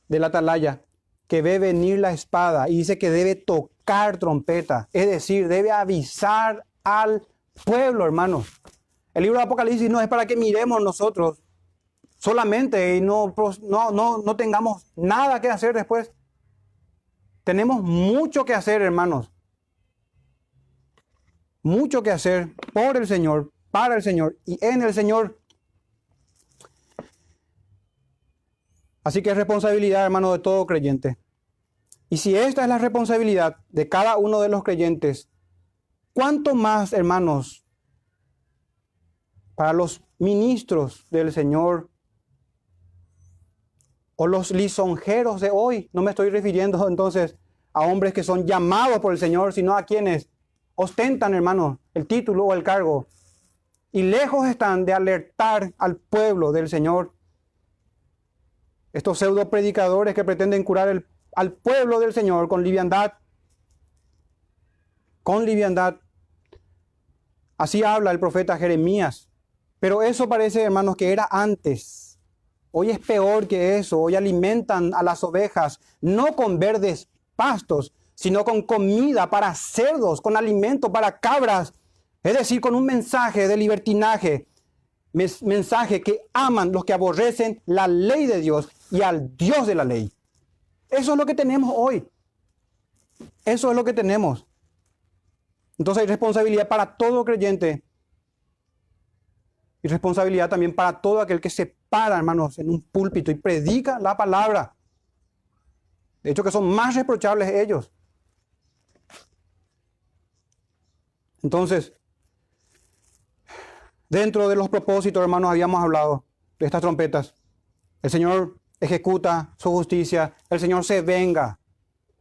de la atalaya, que ve venir la espada y dice que debe tocar trompeta, es decir, debe avisar al pueblo, hermanos. El libro de Apocalipsis no es para que miremos nosotros solamente y no, no, no, no tengamos nada que hacer después. Tenemos mucho que hacer, hermanos. Mucho que hacer por el Señor, para el Señor y en el Señor. Así que es responsabilidad, hermano, de todo creyente. Y si esta es la responsabilidad de cada uno de los creyentes, ¿cuánto más, hermanos, para los ministros del Señor o los lisonjeros de hoy? No me estoy refiriendo entonces a hombres que son llamados por el Señor, sino a quienes ostentan, hermanos, el título o el cargo. Y lejos están de alertar al pueblo del Señor estos pseudo predicadores que pretenden curar al pueblo del Señor con liviandad. Con liviandad. Así habla el profeta Jeremías. Pero eso parece, hermanos, que era antes. Hoy es peor que eso. Hoy alimentan a las ovejas no con verdes pastos, sino con comida para cerdos, con alimento para cabras. Es decir, con un mensaje de libertinaje, mensaje que aman los que aborrecen la ley de Dios y al Dios de la ley. Eso es lo que tenemos hoy. Eso es lo que tenemos. Entonces hay responsabilidad para todo creyente y responsabilidad también para todo aquel que se para, hermanos, en un púlpito y predica la palabra. De hecho, que son más reprochables ellos. Entonces, Dentro de los propósitos, hermanos, habíamos hablado de estas trompetas. El Señor ejecuta su justicia, el Señor se venga.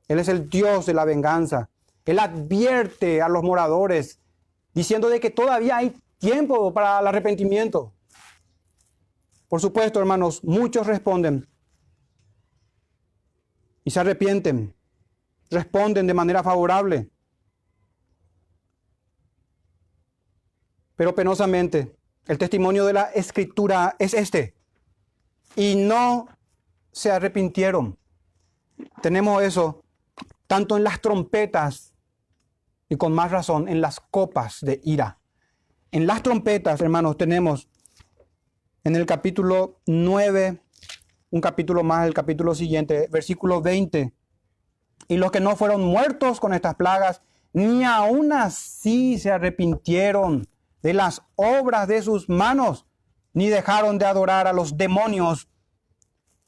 Él es el Dios de la venganza. Él advierte a los moradores diciendo de que todavía hay tiempo para el arrepentimiento. Por supuesto, hermanos, muchos responden y se arrepienten, responden de manera favorable. Pero penosamente, el testimonio de la escritura es este. Y no se arrepintieron. Tenemos eso tanto en las trompetas y con más razón en las copas de ira. En las trompetas, hermanos, tenemos en el capítulo 9, un capítulo más, el capítulo siguiente, versículo 20. Y los que no fueron muertos con estas plagas, ni aún así se arrepintieron de las obras de sus manos, ni dejaron de adorar a los demonios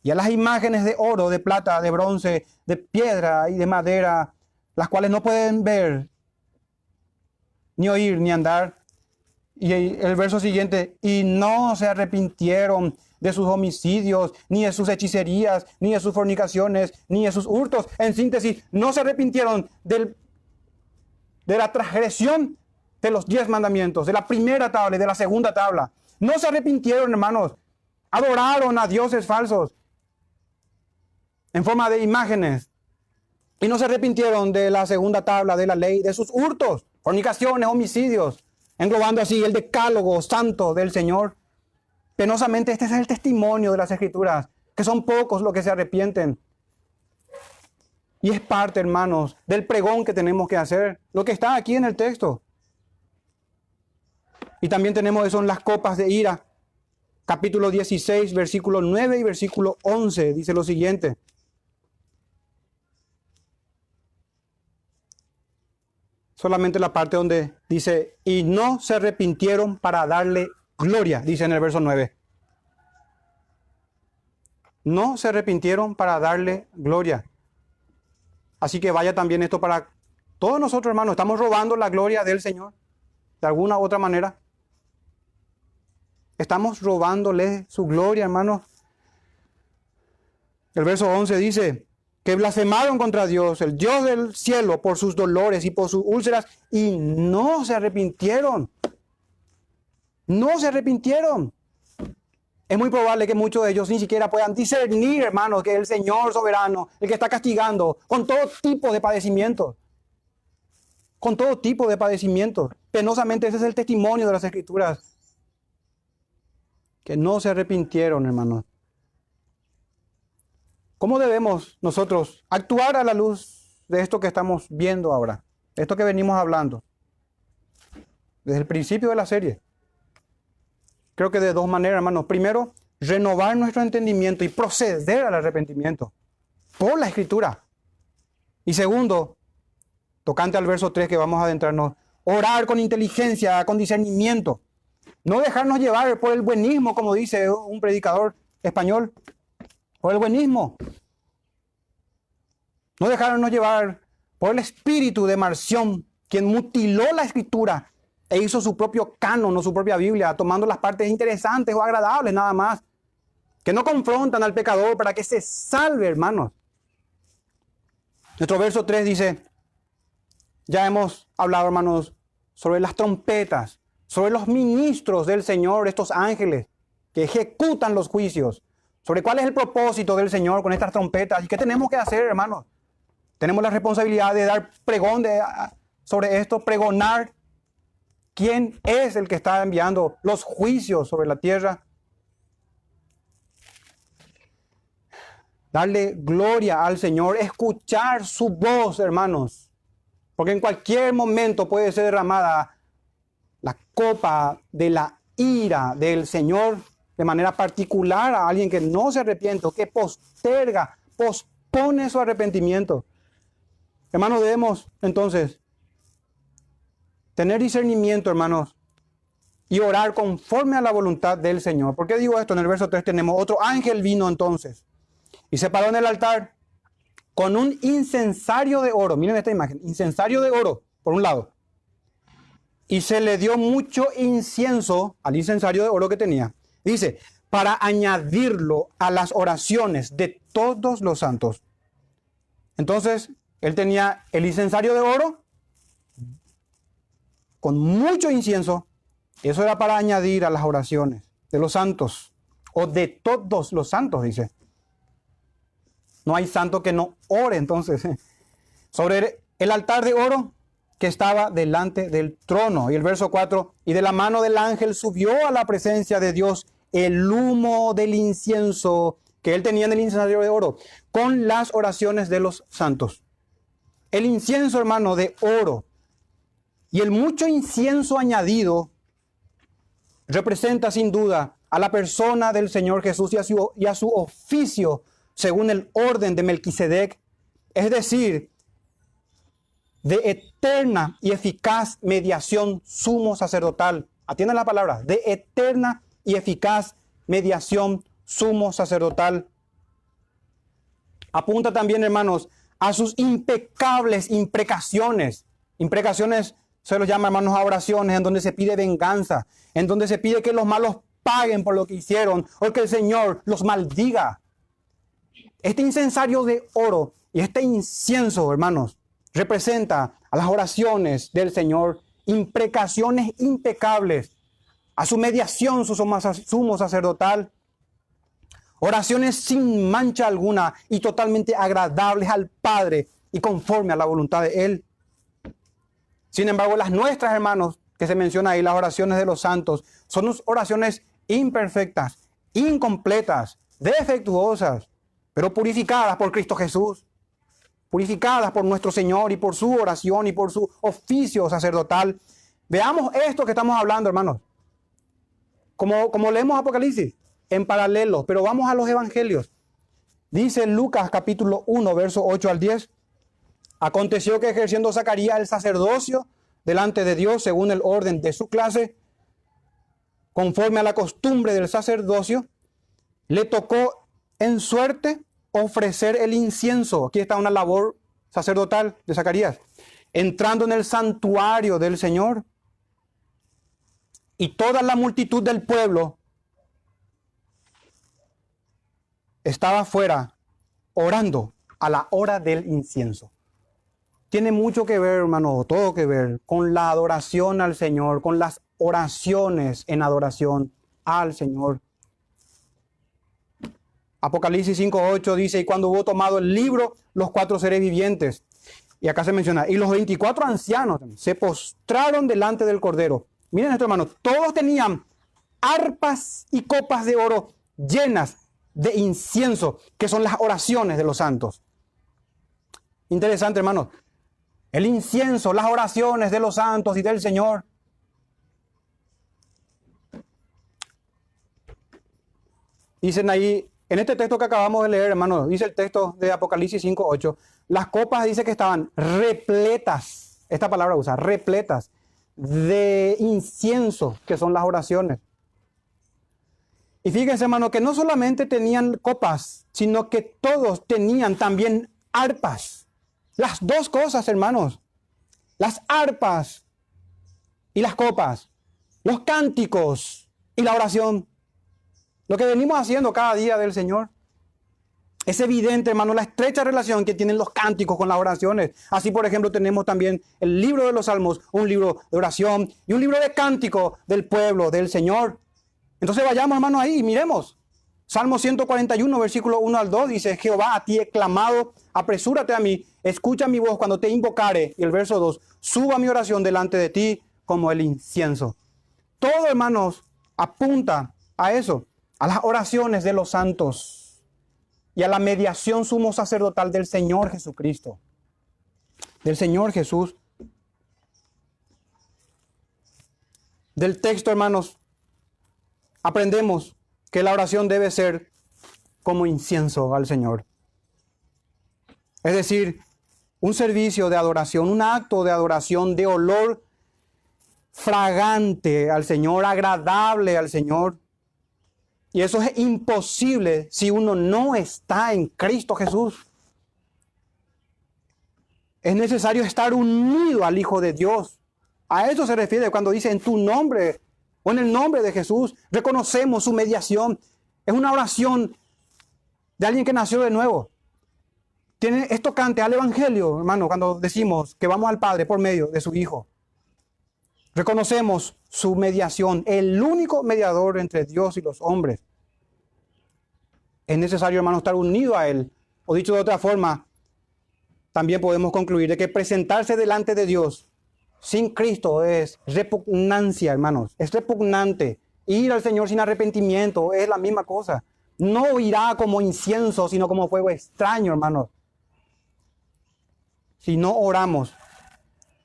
y a las imágenes de oro, de plata, de bronce, de piedra y de madera, las cuales no pueden ver, ni oír, ni andar. Y el verso siguiente, y no se arrepintieron de sus homicidios, ni de sus hechicerías, ni de sus fornicaciones, ni de sus hurtos. En síntesis, no se arrepintieron del, de la transgresión de los diez mandamientos, de la primera tabla y de la segunda tabla. No se arrepintieron, hermanos. Adoraron a dioses falsos en forma de imágenes. Y no se arrepintieron de la segunda tabla de la ley, de sus hurtos, fornicaciones, homicidios, englobando así el decálogo santo del Señor. Penosamente este es el testimonio de las escrituras, que son pocos los que se arrepienten. Y es parte, hermanos, del pregón que tenemos que hacer. Lo que está aquí en el texto. Y también tenemos eso en las copas de ira. Capítulo 16, versículo 9 y versículo 11. Dice lo siguiente. Solamente la parte donde dice, y no se arrepintieron para darle gloria, dice en el verso 9. No se arrepintieron para darle gloria. Así que vaya también esto para todos nosotros, hermanos. Estamos robando la gloria del Señor. De alguna u otra manera. Estamos robándole su gloria, hermanos. El verso 11 dice que blasfemaron contra Dios, el Dios del cielo, por sus dolores y por sus úlceras, y no se arrepintieron. No se arrepintieron. Es muy probable que muchos de ellos ni siquiera puedan discernir, hermanos, que el Señor soberano, el que está castigando con todo tipo de padecimientos. Con todo tipo de padecimientos. Penosamente ese es el testimonio de las Escrituras. Que no se arrepintieron, hermanos. ¿Cómo debemos nosotros actuar a la luz de esto que estamos viendo ahora? Esto que venimos hablando. Desde el principio de la serie. Creo que de dos maneras, hermanos. Primero, renovar nuestro entendimiento y proceder al arrepentimiento por la escritura. Y segundo, tocante al verso 3 que vamos a adentrarnos, orar con inteligencia, con discernimiento. No dejarnos llevar por el buenismo, como dice un predicador español, por el buenismo. No dejarnos llevar por el espíritu de Marción, quien mutiló la escritura e hizo su propio canon o su propia Biblia, tomando las partes interesantes o agradables nada más, que no confrontan al pecador para que se salve, hermanos. Nuestro verso 3 dice, ya hemos hablado, hermanos, sobre las trompetas, sobre los ministros del Señor, estos ángeles que ejecutan los juicios, sobre cuál es el propósito del Señor con estas trompetas y qué tenemos que hacer, hermanos. Tenemos la responsabilidad de dar pregón de, sobre esto, pregonar ¿Quién es el que está enviando los juicios sobre la tierra? Darle gloria al Señor, escuchar su voz, hermanos. Porque en cualquier momento puede ser derramada la copa de la ira del Señor de manera particular a alguien que no se arrepiente, que posterga, pospone su arrepentimiento. Hermanos, debemos entonces tener discernimiento, hermanos, y orar conforme a la voluntad del Señor. ¿Por qué digo esto? En el verso 3 tenemos otro ángel vino entonces y se paró en el altar con un incensario de oro. Miren esta imagen, incensario de oro, por un lado. Y se le dio mucho incienso al incensario de oro que tenía. Dice, para añadirlo a las oraciones de todos los santos. Entonces, él tenía el incensario de oro con mucho incienso. Eso era para añadir a las oraciones de los santos, o de todos los santos, dice. No hay santo que no ore entonces. Sobre el altar de oro que estaba delante del trono. Y el verso 4, y de la mano del ángel subió a la presencia de Dios el humo del incienso que él tenía en el incensario de oro, con las oraciones de los santos. El incienso, hermano, de oro, y el mucho incienso añadido representa sin duda a la persona del Señor Jesús y a su, su oficio según el orden de Melquisedec, es decir, de eterna y eficaz mediación sumo sacerdotal. Atiendan la palabra, de eterna y eficaz mediación sumo sacerdotal. Apunta también, hermanos, a sus impecables imprecaciones. Imprecaciones se los llama, hermanos, a oraciones en donde se pide venganza, en donde se pide que los malos paguen por lo que hicieron o que el Señor los maldiga. Este incensario de oro y este incienso, hermanos, representa a las oraciones del Señor, imprecaciones impecables, a su mediación, su sumo sacerdotal, oraciones sin mancha alguna y totalmente agradables al Padre y conforme a la voluntad de Él. Sin embargo, las nuestras, hermanos, que se menciona ahí, las oraciones de los santos, son oraciones imperfectas, incompletas, defectuosas, pero purificadas por Cristo Jesús. purificadas por nuestro Señor y por su oración y por su oficio sacerdotal. Veamos esto que estamos hablando, hermanos. Como, como leemos Apocalipsis, en paralelo, pero vamos a los evangelios. Dice Lucas capítulo 1, verso 8 al 10. Aconteció que ejerciendo Zacarías el sacerdocio delante de Dios según el orden de su clase, conforme a la costumbre del sacerdocio, le tocó en suerte ofrecer el incienso. Aquí está una labor sacerdotal de Zacarías. Entrando en el santuario del Señor. Y toda la multitud del pueblo estaba afuera orando a la hora del incienso. Tiene mucho que ver, hermano, todo que ver con la adoración al Señor, con las oraciones en adoración al Señor. Apocalipsis 5.8 dice, y cuando hubo tomado el libro, los cuatro seres vivientes, y acá se menciona, y los 24 ancianos se postraron delante del Cordero. Miren esto, hermano, todos tenían arpas y copas de oro llenas de incienso, que son las oraciones de los santos. Interesante, hermano. El incienso, las oraciones de los santos y del Señor. Dicen ahí, en este texto que acabamos de leer, hermano, dice el texto de Apocalipsis 5.8, las copas dice que estaban repletas, esta palabra usa, repletas de incienso, que son las oraciones. Y fíjense, hermano, que no solamente tenían copas, sino que todos tenían también arpas. Las dos cosas, hermanos. Las arpas y las copas. Los cánticos y la oración. Lo que venimos haciendo cada día del Señor. Es evidente, hermano, la estrecha relación que tienen los cánticos con las oraciones. Así, por ejemplo, tenemos también el libro de los Salmos, un libro de oración y un libro de cántico del pueblo, del Señor. Entonces vayamos, hermano, ahí y miremos. Salmo 141, versículo 1 al 2 dice, Jehová, a ti he clamado, apresúrate a mí, escucha mi voz cuando te invocare. Y el verso 2, suba mi oración delante de ti como el incienso. Todo, hermanos, apunta a eso a las oraciones de los santos y a la mediación sumo sacerdotal del Señor Jesucristo, del Señor Jesús. Del texto, hermanos, aprendemos que la oración debe ser como incienso al Señor. Es decir, un servicio de adoración, un acto de adoración de olor fragante al Señor, agradable al Señor. Y eso es imposible si uno no está en Cristo Jesús. Es necesario estar unido al Hijo de Dios. A eso se refiere cuando dice en tu nombre o en el nombre de Jesús. Reconocemos su mediación. Es una oración de alguien que nació de nuevo. Tiene esto cante al Evangelio, hermano, cuando decimos que vamos al Padre por medio de su Hijo. Reconocemos su mediación, el único mediador entre Dios y los hombres. Es necesario, hermano, estar unido a Él. O dicho de otra forma, también podemos concluir de que presentarse delante de Dios sin Cristo es repugnancia, hermanos. Es repugnante. Ir al Señor sin arrepentimiento es la misma cosa. No irá como incienso, sino como fuego extraño, hermanos. Si no oramos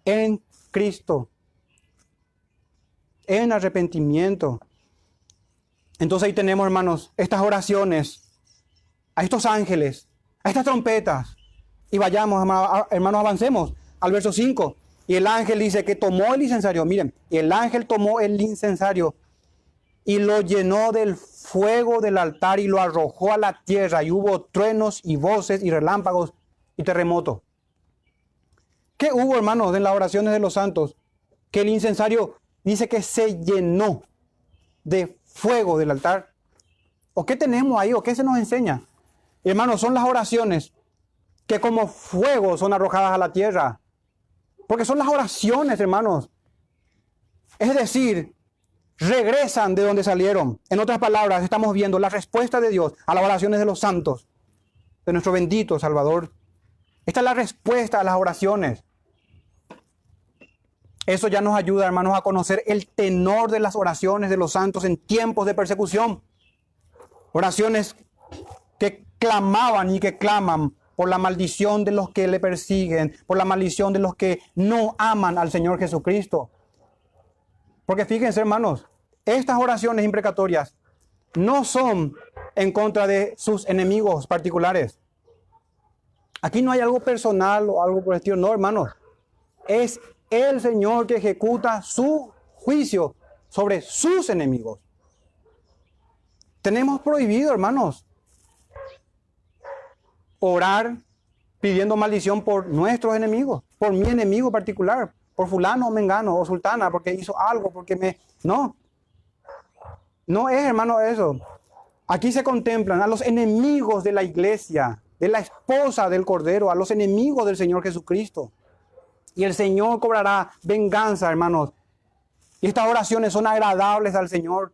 en Cristo, en arrepentimiento. Entonces ahí tenemos, hermanos, estas oraciones, a estos ángeles, a estas trompetas. Y vayamos, hermanos, avancemos al verso 5. Y el ángel dice que tomó el incensario. Miren, el ángel tomó el incensario y lo llenó del fuego del altar y lo arrojó a la tierra. Y hubo truenos y voces y relámpagos y terremoto. ¿Qué hubo, hermanos, en las oraciones de los santos? Que el incensario dice que se llenó de fuego del altar. ¿O qué tenemos ahí? ¿O qué se nos enseña? Hermanos, son las oraciones que como fuego son arrojadas a la tierra. Porque son las oraciones, hermanos. Es decir, regresan de donde salieron. En otras palabras, estamos viendo la respuesta de Dios a las oraciones de los santos, de nuestro bendito Salvador. Esta es la respuesta a las oraciones. Eso ya nos ayuda, hermanos, a conocer el tenor de las oraciones de los santos en tiempos de persecución. Oraciones que clamaban y que claman por la maldición de los que le persiguen, por la maldición de los que no aman al Señor Jesucristo. Porque fíjense, hermanos, estas oraciones imprecatorias no son en contra de sus enemigos particulares. Aquí no hay algo personal o algo por el no, hermanos. Es el Señor que ejecuta su juicio sobre sus enemigos. Tenemos prohibido, hermanos, orar pidiendo maldición por nuestros enemigos, por mi enemigo particular, por fulano o mengano o sultana, porque hizo algo, porque me... No, no es, hermano, eso. Aquí se contemplan a los enemigos de la iglesia, de la esposa del Cordero, a los enemigos del Señor Jesucristo. Y el Señor cobrará venganza, hermanos. Y estas oraciones son agradables al Señor.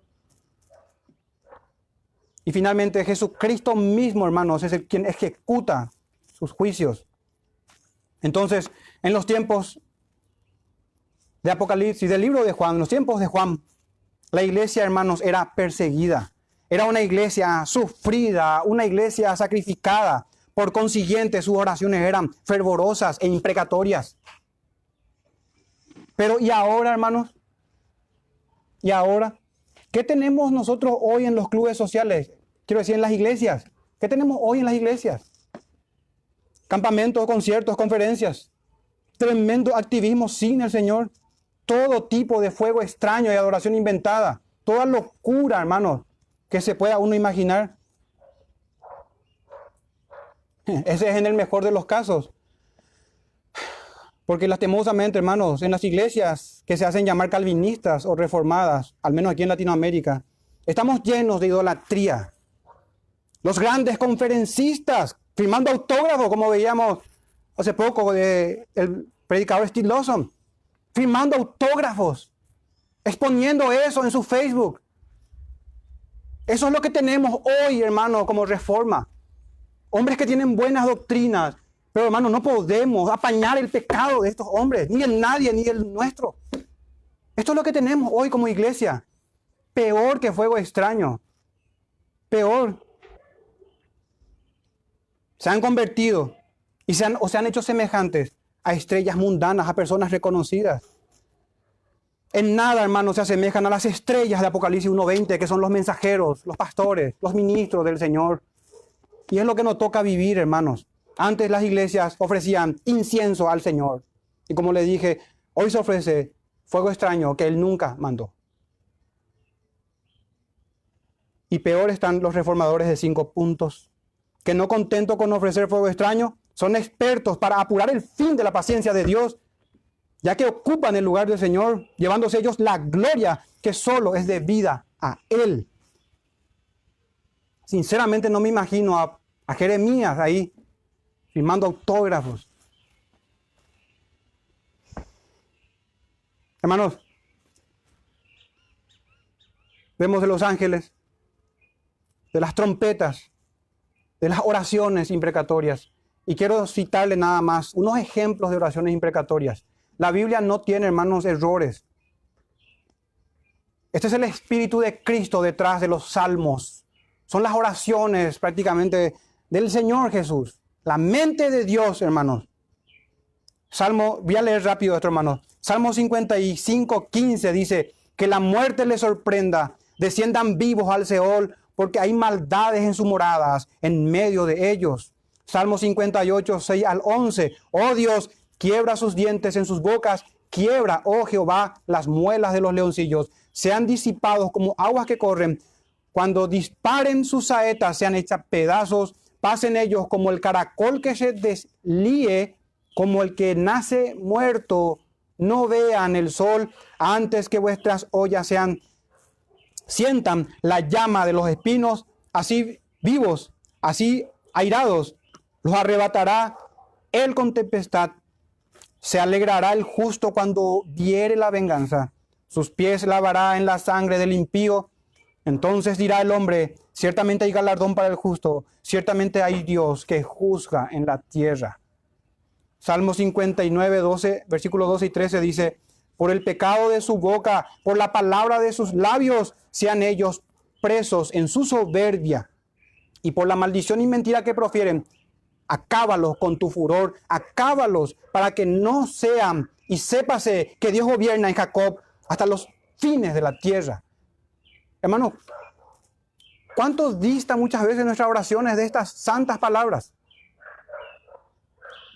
Y finalmente Jesucristo mismo, hermanos, es el quien ejecuta sus juicios. Entonces, en los tiempos de Apocalipsis, del libro de Juan, en los tiempos de Juan, la iglesia, hermanos, era perseguida. Era una iglesia sufrida, una iglesia sacrificada. Por consiguiente, sus oraciones eran fervorosas e imprecatorias. Pero ¿y ahora, hermanos? ¿Y ahora? ¿Qué tenemos nosotros hoy en los clubes sociales? Quiero decir, en las iglesias. ¿Qué tenemos hoy en las iglesias? Campamentos, conciertos, conferencias. Tremendo activismo sin el Señor. Todo tipo de fuego extraño y adoración inventada. Toda locura, hermanos, que se pueda uno imaginar. Ese es en el mejor de los casos. Porque lastimosamente, hermanos, en las iglesias que se hacen llamar calvinistas o reformadas, al menos aquí en Latinoamérica, estamos llenos de idolatría. Los grandes conferencistas firmando autógrafos, como veíamos hace poco de el predicador Steve Lawson, firmando autógrafos, exponiendo eso en su Facebook. Eso es lo que tenemos hoy, hermano, como reforma. Hombres que tienen buenas doctrinas, pero hermano, no podemos apañar el pecado de estos hombres, ni el nadie, ni el nuestro. Esto es lo que tenemos hoy como iglesia. Peor que fuego extraño. Peor. Se han convertido y se han, o se han hecho semejantes a estrellas mundanas, a personas reconocidas. En nada, hermano, se asemejan a las estrellas de Apocalipsis 1.20, que son los mensajeros, los pastores, los ministros del Señor. Y es lo que nos toca vivir, hermanos. Antes las iglesias ofrecían incienso al Señor. Y como le dije, hoy se ofrece fuego extraño que Él nunca mandó. Y peor están los reformadores de cinco puntos, que no contento con ofrecer fuego extraño, son expertos para apurar el fin de la paciencia de Dios, ya que ocupan el lugar del Señor, llevándose ellos la gloria que solo es debida a Él. Sinceramente no me imagino a, a Jeremías ahí firmando autógrafos. Hermanos, vemos de los ángeles, de las trompetas, de las oraciones imprecatorias. Y quiero citarle nada más unos ejemplos de oraciones imprecatorias. La Biblia no tiene, hermanos, errores. Este es el Espíritu de Cristo detrás de los salmos. Son las oraciones prácticamente del Señor Jesús. La mente de Dios, hermanos. Salmo, voy a leer rápido esto, hermanos. Salmo 55, 15 dice, que la muerte le sorprenda, desciendan vivos al Seol, porque hay maldades en sus moradas, en medio de ellos. Salmo 58, 6 al 11. Oh Dios, quiebra sus dientes en sus bocas, quiebra, oh Jehová, las muelas de los leoncillos, sean disipados como aguas que corren. Cuando disparen sus saetas, sean hechas pedazos pasen ellos como el caracol que se deslíe, como el que nace muerto, no vean el sol antes que vuestras ollas sean, sientan la llama de los espinos, así vivos, así airados, los arrebatará él con tempestad. Se alegrará el justo cuando viere la venganza. Sus pies lavará en la sangre del impío. Entonces dirá el hombre, Ciertamente hay galardón para el justo, ciertamente hay Dios que juzga en la tierra. Salmo 59, 12, versículo 12 y 13 dice, por el pecado de su boca, por la palabra de sus labios, sean ellos presos en su soberbia, y por la maldición y mentira que profieren, acábalos con tu furor, acábalos para que no sean y sépase que Dios gobierna en Jacob hasta los fines de la tierra. Hermano, ¿cuánto dista muchas veces nuestras oraciones de estas santas palabras?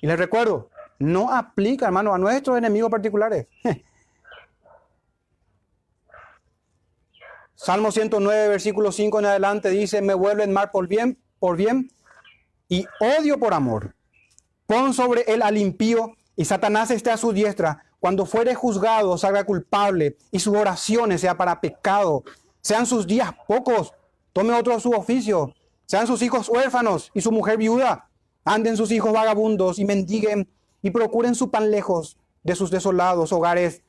Y les recuerdo, no aplica, hermano, a nuestros enemigos particulares. Salmo 109, versículo 5 en adelante dice, me vuelven mal por bien, por bien y odio por amor. Pon sobre él al impío y Satanás esté a su diestra. Cuando fuere juzgado, salga culpable y sus oraciones sea para pecado. Sean sus días pocos, tome otro su oficio. Sean sus hijos huérfanos y su mujer viuda. Anden sus hijos vagabundos y mendiguen y procuren su pan lejos de sus desolados hogares.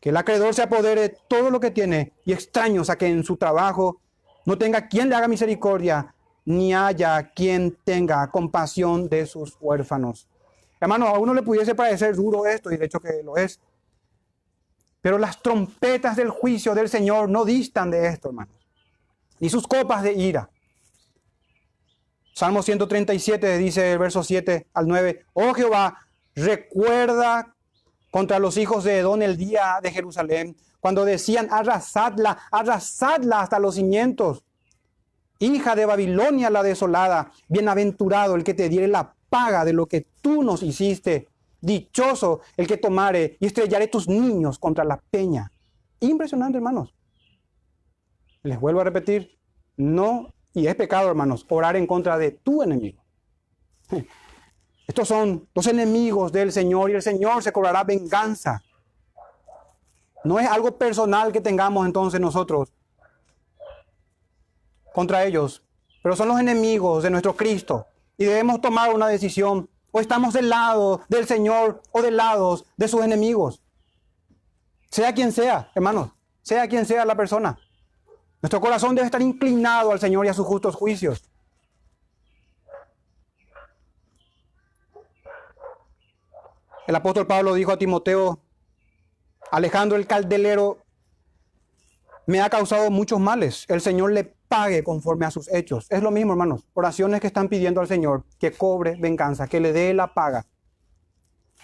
Que el acreedor se apodere todo lo que tiene y extraños a que en su trabajo no tenga quien le haga misericordia, ni haya quien tenga compasión de sus huérfanos. Hermano, a uno le pudiese parecer duro esto, y de hecho que lo es. Pero las trompetas del juicio del Señor no distan de esto, hermanos. Ni sus copas de ira. Salmo 137 dice el verso 7 al 9, oh Jehová, recuerda contra los hijos de Edón el día de Jerusalén, cuando decían, arrasadla, arrasadla hasta los cimientos. Hija de Babilonia la desolada, bienaventurado el que te diere la paga de lo que tú nos hiciste. Dichoso el que tomare y estrellaré tus niños contra la peña. Impresionante, hermanos. Les vuelvo a repetir, no, y es pecado, hermanos, orar en contra de tu enemigo. Estos son los enemigos del Señor y el Señor se cobrará venganza. No es algo personal que tengamos entonces nosotros contra ellos, pero son los enemigos de nuestro Cristo y debemos tomar una decisión. O estamos del lado del Señor o del lado de sus enemigos. Sea quien sea, hermanos, sea quien sea la persona. Nuestro corazón debe estar inclinado al Señor y a sus justos juicios. El apóstol Pablo dijo a Timoteo, Alejandro el caldelero me ha causado muchos males. El Señor le pague conforme a sus hechos. Es lo mismo, hermanos. Oraciones que están pidiendo al Señor que cobre venganza, que le dé la paga.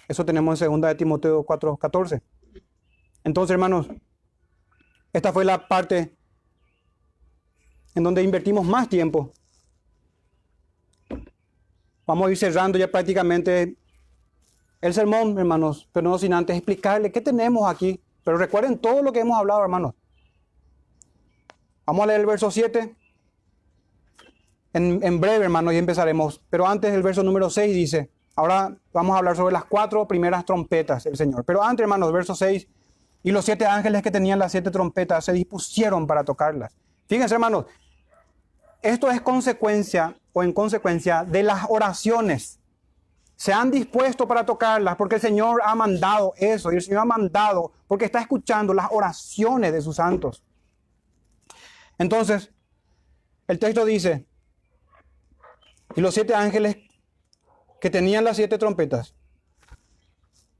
Eso tenemos en 2 de Timoteo 4:14. Entonces, hermanos, esta fue la parte en donde invertimos más tiempo. Vamos a ir cerrando ya prácticamente el sermón, hermanos, pero no sin antes explicarle qué tenemos aquí. Pero recuerden todo lo que hemos hablado, hermanos. Vamos a leer el verso 7. En, breve, hermanos, y empezaremos. Pero antes el verso número 6 dice, ahora vamos a hablar sobre las cuatro primeras trompetas del Señor. Pero antes, hermanos, verso 6, y los siete ángeles que tenían las siete trompetas se dispusieron para tocarlas. Fíjense, hermanos, esto es consecuencia o en consecuencia de las oraciones. Se han dispuesto para tocarlas porque el Señor ha mandado eso y el Señor ha mandado porque está escuchando las oraciones de sus santos. Entonces, el texto dice, y los siete ángeles que tenían las siete trompetas,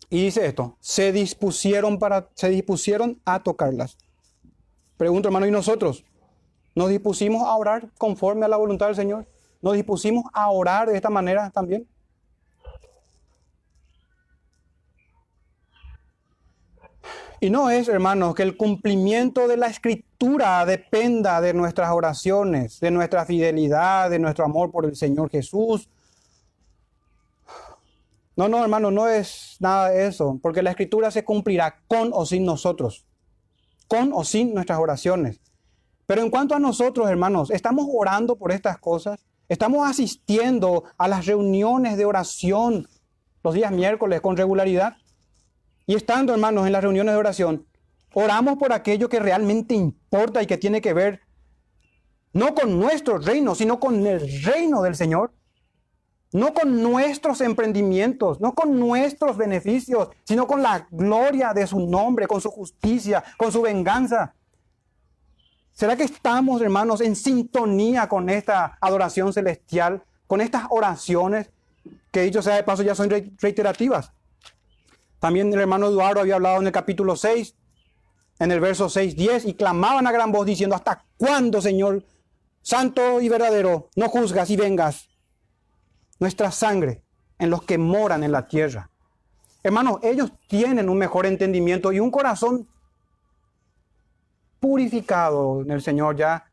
y dice esto, se dispusieron, para, se dispusieron a tocarlas. Pregunto, hermano, ¿y nosotros? ¿Nos dispusimos a orar conforme a la voluntad del Señor? ¿Nos dispusimos a orar de esta manera también? Y no es, hermanos, que el cumplimiento de la escritura dependa de nuestras oraciones, de nuestra fidelidad, de nuestro amor por el Señor Jesús. No, no, hermano, no es nada de eso, porque la escritura se cumplirá con o sin nosotros, con o sin nuestras oraciones. Pero en cuanto a nosotros, hermanos, ¿estamos orando por estas cosas? ¿Estamos asistiendo a las reuniones de oración los días miércoles con regularidad? Y estando, hermanos, en las reuniones de oración, oramos por aquello que realmente importa y que tiene que ver no con nuestro reino, sino con el reino del Señor. No con nuestros emprendimientos, no con nuestros beneficios, sino con la gloria de su nombre, con su justicia, con su venganza. ¿Será que estamos, hermanos, en sintonía con esta adoración celestial, con estas oraciones que dicho sea de paso ya son reiterativas? También el hermano Eduardo había hablado en el capítulo 6, en el verso 6, 10, y clamaban a gran voz diciendo, ¿hasta cuándo, Señor, santo y verdadero, no juzgas y vengas? nuestra sangre en los que moran en la tierra. Hermanos, ellos tienen un mejor entendimiento y un corazón purificado en el Señor ya.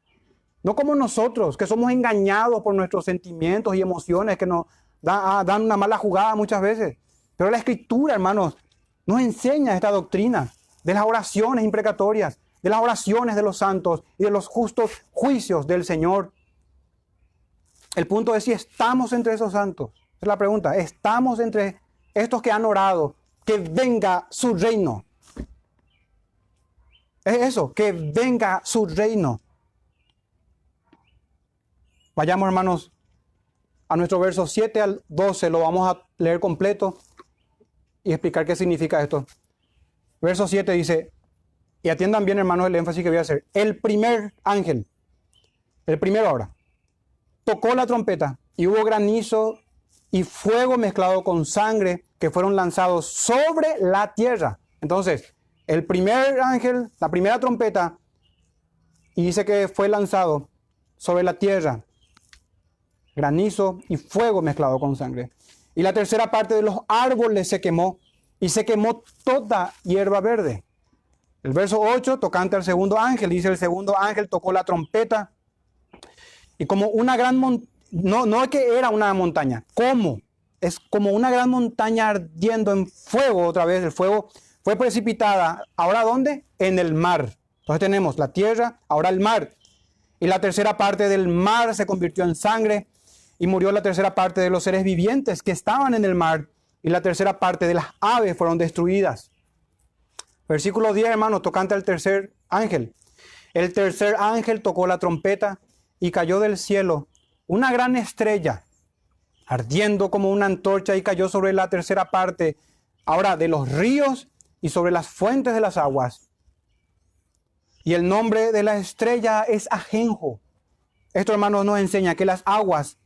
No como nosotros, que somos engañados por nuestros sentimientos y emociones que nos ah, dan una mala jugada muchas veces. Pero la Escritura, hermanos, nos enseña esta doctrina de las oraciones imprecatorias, de las oraciones de los santos y de los justos juicios del Señor. El punto es si estamos entre esos santos. es la pregunta. ¿Estamos entre estos que han orado que venga su reino? Es eso, que venga su reino. Vayamos, hermanos, a nuestro verso 7 al 12. Lo vamos a leer completo y explicar qué significa esto. Verso 7 dice, y atiendan bien, hermanos, el énfasis que voy a hacer. El primer ángel, el primero ahora, tocó la trompeta y hubo granizo y fuego mezclado con sangre que fueron lanzados sobre la tierra. Entonces, el primer ángel, la primera trompeta, y dice que fue lanzado sobre la tierra, granizo y fuego mezclado con sangre. Y la tercera parte de los árboles se quemó y se quemó toda hierba verde. El verso 8, tocante al segundo ángel, dice el segundo ángel tocó la trompeta y como una gran montaña, no, no es que era una montaña, ¿cómo? Es como una gran montaña ardiendo en fuego otra vez, el fuego fue precipitada, ¿ahora dónde? En el mar. Entonces tenemos la tierra, ahora el mar. Y la tercera parte del mar se convirtió en sangre y murió la tercera parte de los seres vivientes que estaban en el mar y la tercera parte de las aves fueron destruidas. Versículo 10, hermano, tocante al tercer ángel. El tercer ángel tocó la trompeta y cayó del cielo una gran estrella, ardiendo como una antorcha y cayó sobre la tercera parte, ahora de los ríos y sobre las fuentes de las aguas. Y el nombre de la estrella es Ajenjo. Esto, hermanos, nos enseña que las aguas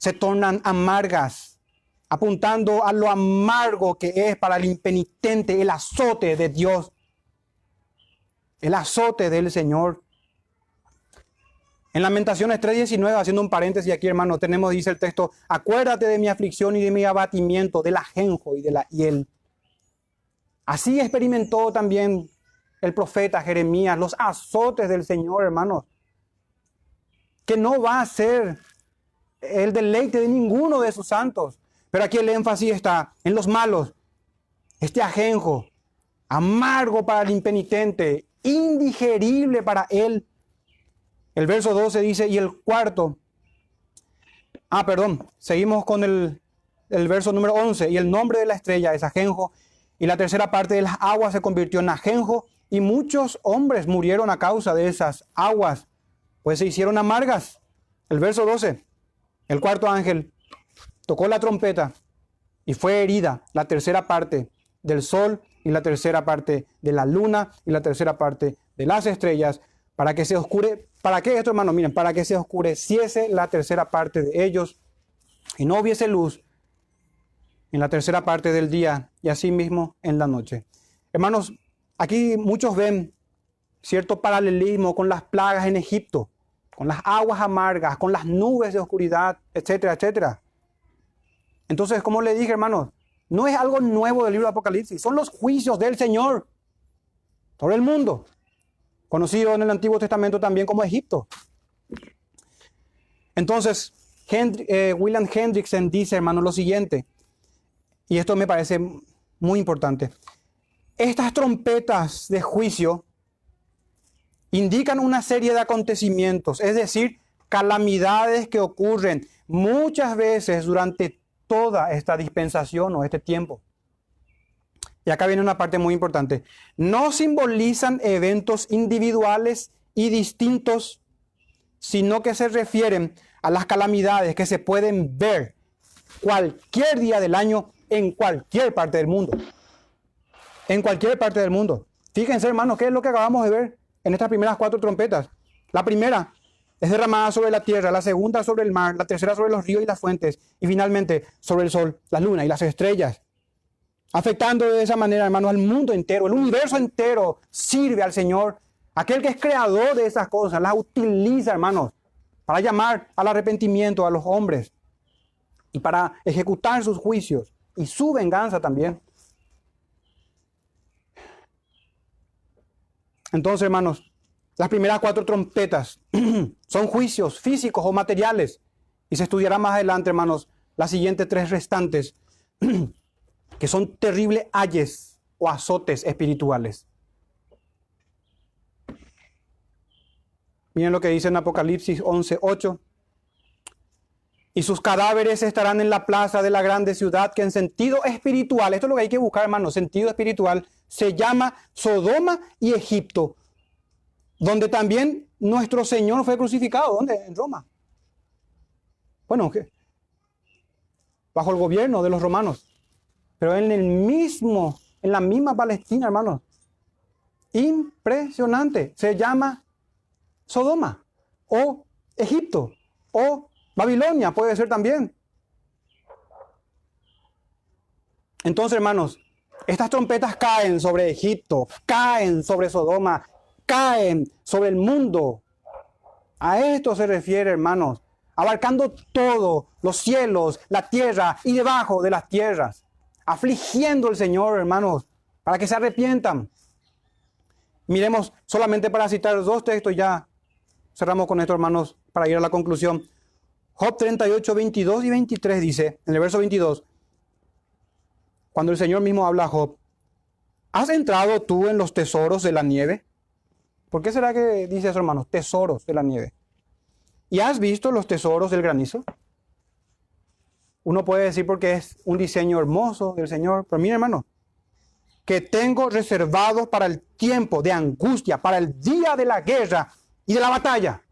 se tornan amargas, apuntando a lo amargo que es para el impenitente el azote de Dios, el azote del Señor. En Lamentaciones 3:19, haciendo un paréntesis aquí, hermano, tenemos, dice el texto, acuérdate de mi aflicción y de mi abatimiento, del ajenjo y de la hiel. Así experimentó también el profeta Jeremías los azotes del Señor, hermanos, que no va a ser el deleite de ninguno de sus santos. Pero aquí el énfasis está en los malos, este ajenjo, amargo para el impenitente, indigerible para él. El verso 12 dice, y el cuarto, ah, perdón, seguimos con el, el verso número 11, y el nombre de la estrella es ajenjo, y la tercera parte de las aguas se convirtió en ajenjo y muchos hombres murieron a causa de esas aguas, pues se hicieron amargas. El verso 12, el cuarto ángel tocó la trompeta y fue herida la tercera parte del sol y la tercera parte de la luna y la tercera parte de las estrellas para que se oscure, ¿para qué esto hermano? Miren, para que se oscureciese la tercera parte de ellos y no hubiese luz en la tercera parte del día y asimismo en la noche. Hermanos, aquí muchos ven cierto paralelismo con las plagas en Egipto, con las aguas amargas, con las nubes de oscuridad, etcétera, etcétera. Entonces, como le dije, hermanos, no es algo nuevo del libro de Apocalipsis, son los juicios del Señor sobre el mundo, conocido en el Antiguo Testamento también como Egipto. Entonces, eh, William Hendrickson dice, hermanos, lo siguiente, y esto me parece muy importante. Estas trompetas de juicio indican una serie de acontecimientos, es decir, calamidades que ocurren muchas veces durante toda esta dispensación o este tiempo. Y acá viene una parte muy importante. No simbolizan eventos individuales y distintos, sino que se refieren a las calamidades que se pueden ver cualquier día del año en cualquier parte del mundo. En cualquier parte del mundo. Fíjense, hermanos, ¿qué es lo que acabamos de ver en estas primeras cuatro trompetas? La primera es derramada sobre la tierra, la segunda sobre el mar, la tercera sobre los ríos y las fuentes, y finalmente sobre el sol, la luna y las estrellas. Afectando de esa manera, hermanos, al mundo entero, el universo entero sirve al Señor. Aquel que es creador de esas cosas, las utiliza, hermanos, para llamar al arrepentimiento a los hombres. y para ejecutar sus juicios y su venganza también. Entonces, hermanos, las primeras cuatro trompetas son juicios físicos o materiales. Y se estudiará más adelante, hermanos, las siguientes tres restantes, que son terribles ayes o azotes espirituales. Miren lo que dice en Apocalipsis 11:8. Y sus cadáveres estarán en la plaza de la grande ciudad que en sentido espiritual, esto es lo que hay que buscar, hermano, sentido espiritual, se llama Sodoma y Egipto, donde también nuestro Señor fue crucificado. ¿Dónde? En Roma. Bueno, bajo el gobierno de los romanos. Pero en el mismo, en la misma Palestina, hermanos. Impresionante. Se llama Sodoma o Egipto o Babilonia, puede ser también. Entonces, hermanos, estas trompetas caen sobre Egipto, caen sobre Sodoma, caen sobre el mundo. A esto se refiere, hermanos, abarcando todo, los cielos, la tierra y debajo de las tierras, afligiendo al Señor, hermanos, para que se arrepientan. Miremos solamente para citar dos textos ya Cerramos con esto, hermanos, para ir a la conclusión. Job 38, 22 y 23 dice, en el verso 22, cuando el Señor mismo habla a Job, ¿has entrado tú en los tesoros de la nieve? ¿Por qué será que dice eso, hermanos? Tesoros de la nieve. ¿Y has visto los tesoros del granizo? Uno puede decir porque es un diseño hermoso del Señor, pero mire, hermano, que tengo reservado para el tiempo de angustia, para el día de la guerra, y de la batalla.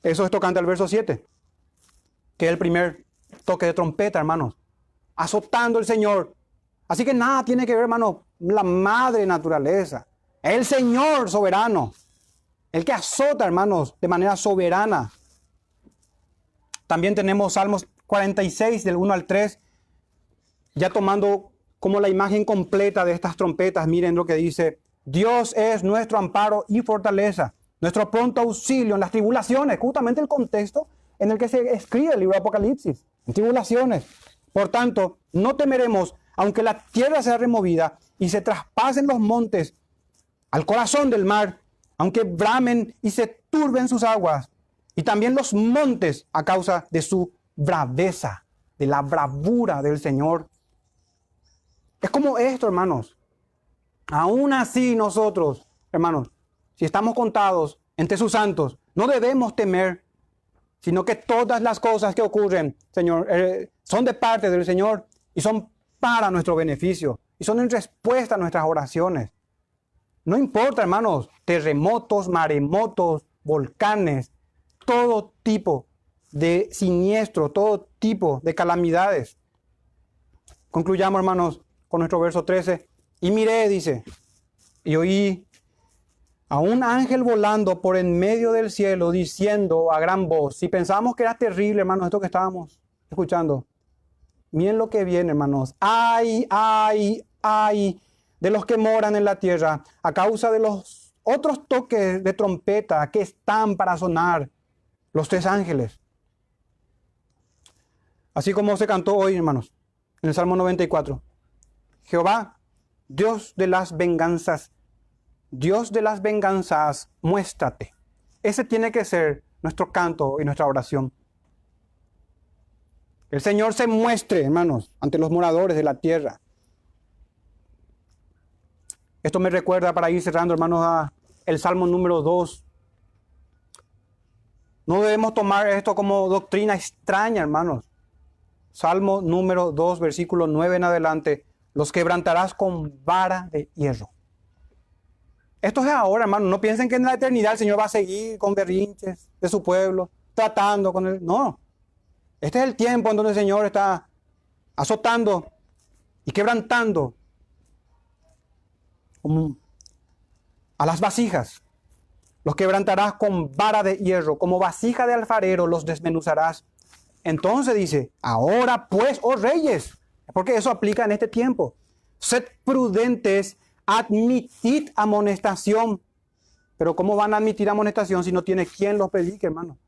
Eso es tocante al verso 7, que es el primer toque de trompeta, hermanos, azotando el Señor. Así que nada tiene que ver, hermanos, la madre naturaleza, el Señor soberano, el que azota, hermanos, de manera soberana. También tenemos Salmos 46 del 1 al 3, ya tomando como la imagen completa de estas trompetas, miren lo que dice, Dios es nuestro amparo y fortaleza nuestro pronto auxilio en las tribulaciones, justamente el contexto en el que se escribe el libro de Apocalipsis, tribulaciones. Por tanto, no temeremos, aunque la tierra sea removida y se traspasen los montes al corazón del mar, aunque bramen y se turben sus aguas, y también los montes a causa de su braveza, de la bravura del Señor. Es como esto, hermanos. Aún así nosotros, hermanos, si estamos contados entre sus santos, no debemos temer, sino que todas las cosas que ocurren, Señor, eh, son de parte del Señor y son para nuestro beneficio y son en respuesta a nuestras oraciones. No importa, hermanos, terremotos, maremotos, volcanes, todo tipo de siniestro, todo tipo de calamidades. Concluyamos, hermanos, con nuestro verso 13. Y miré, dice, y oí a un ángel volando por en medio del cielo diciendo a gran voz, si pensamos que era terrible, hermanos, esto que estábamos escuchando, miren lo que viene, hermanos, ay, ay, ay, de los que moran en la tierra, a causa de los otros toques de trompeta que están para sonar, los tres ángeles. Así como se cantó hoy, hermanos, en el Salmo 94. Jehová, Dios de las venganzas, Dios de las venganzas, muéstrate. Ese tiene que ser nuestro canto y nuestra oración. El Señor se muestre, hermanos, ante los moradores de la tierra. Esto me recuerda para ir cerrando, hermanos, a el Salmo número 2. No debemos tomar esto como doctrina extraña, hermanos. Salmo número 2, versículo 9 en adelante. Los quebrantarás con vara de hierro. Esto es ahora, hermano. No piensen que en la eternidad el Señor va a seguir con berrinches de su pueblo, tratando con él. No. Este es el tiempo en donde el Señor está azotando y quebrantando a las vasijas. Los quebrantarás con vara de hierro, como vasija de alfarero los desmenuzarás. Entonces dice, ahora pues, oh reyes, porque eso aplica en este tiempo. Sed prudentes admitid amonestación. Pero ¿cómo van a admitir amonestación si no tiene quien los predique, hermano?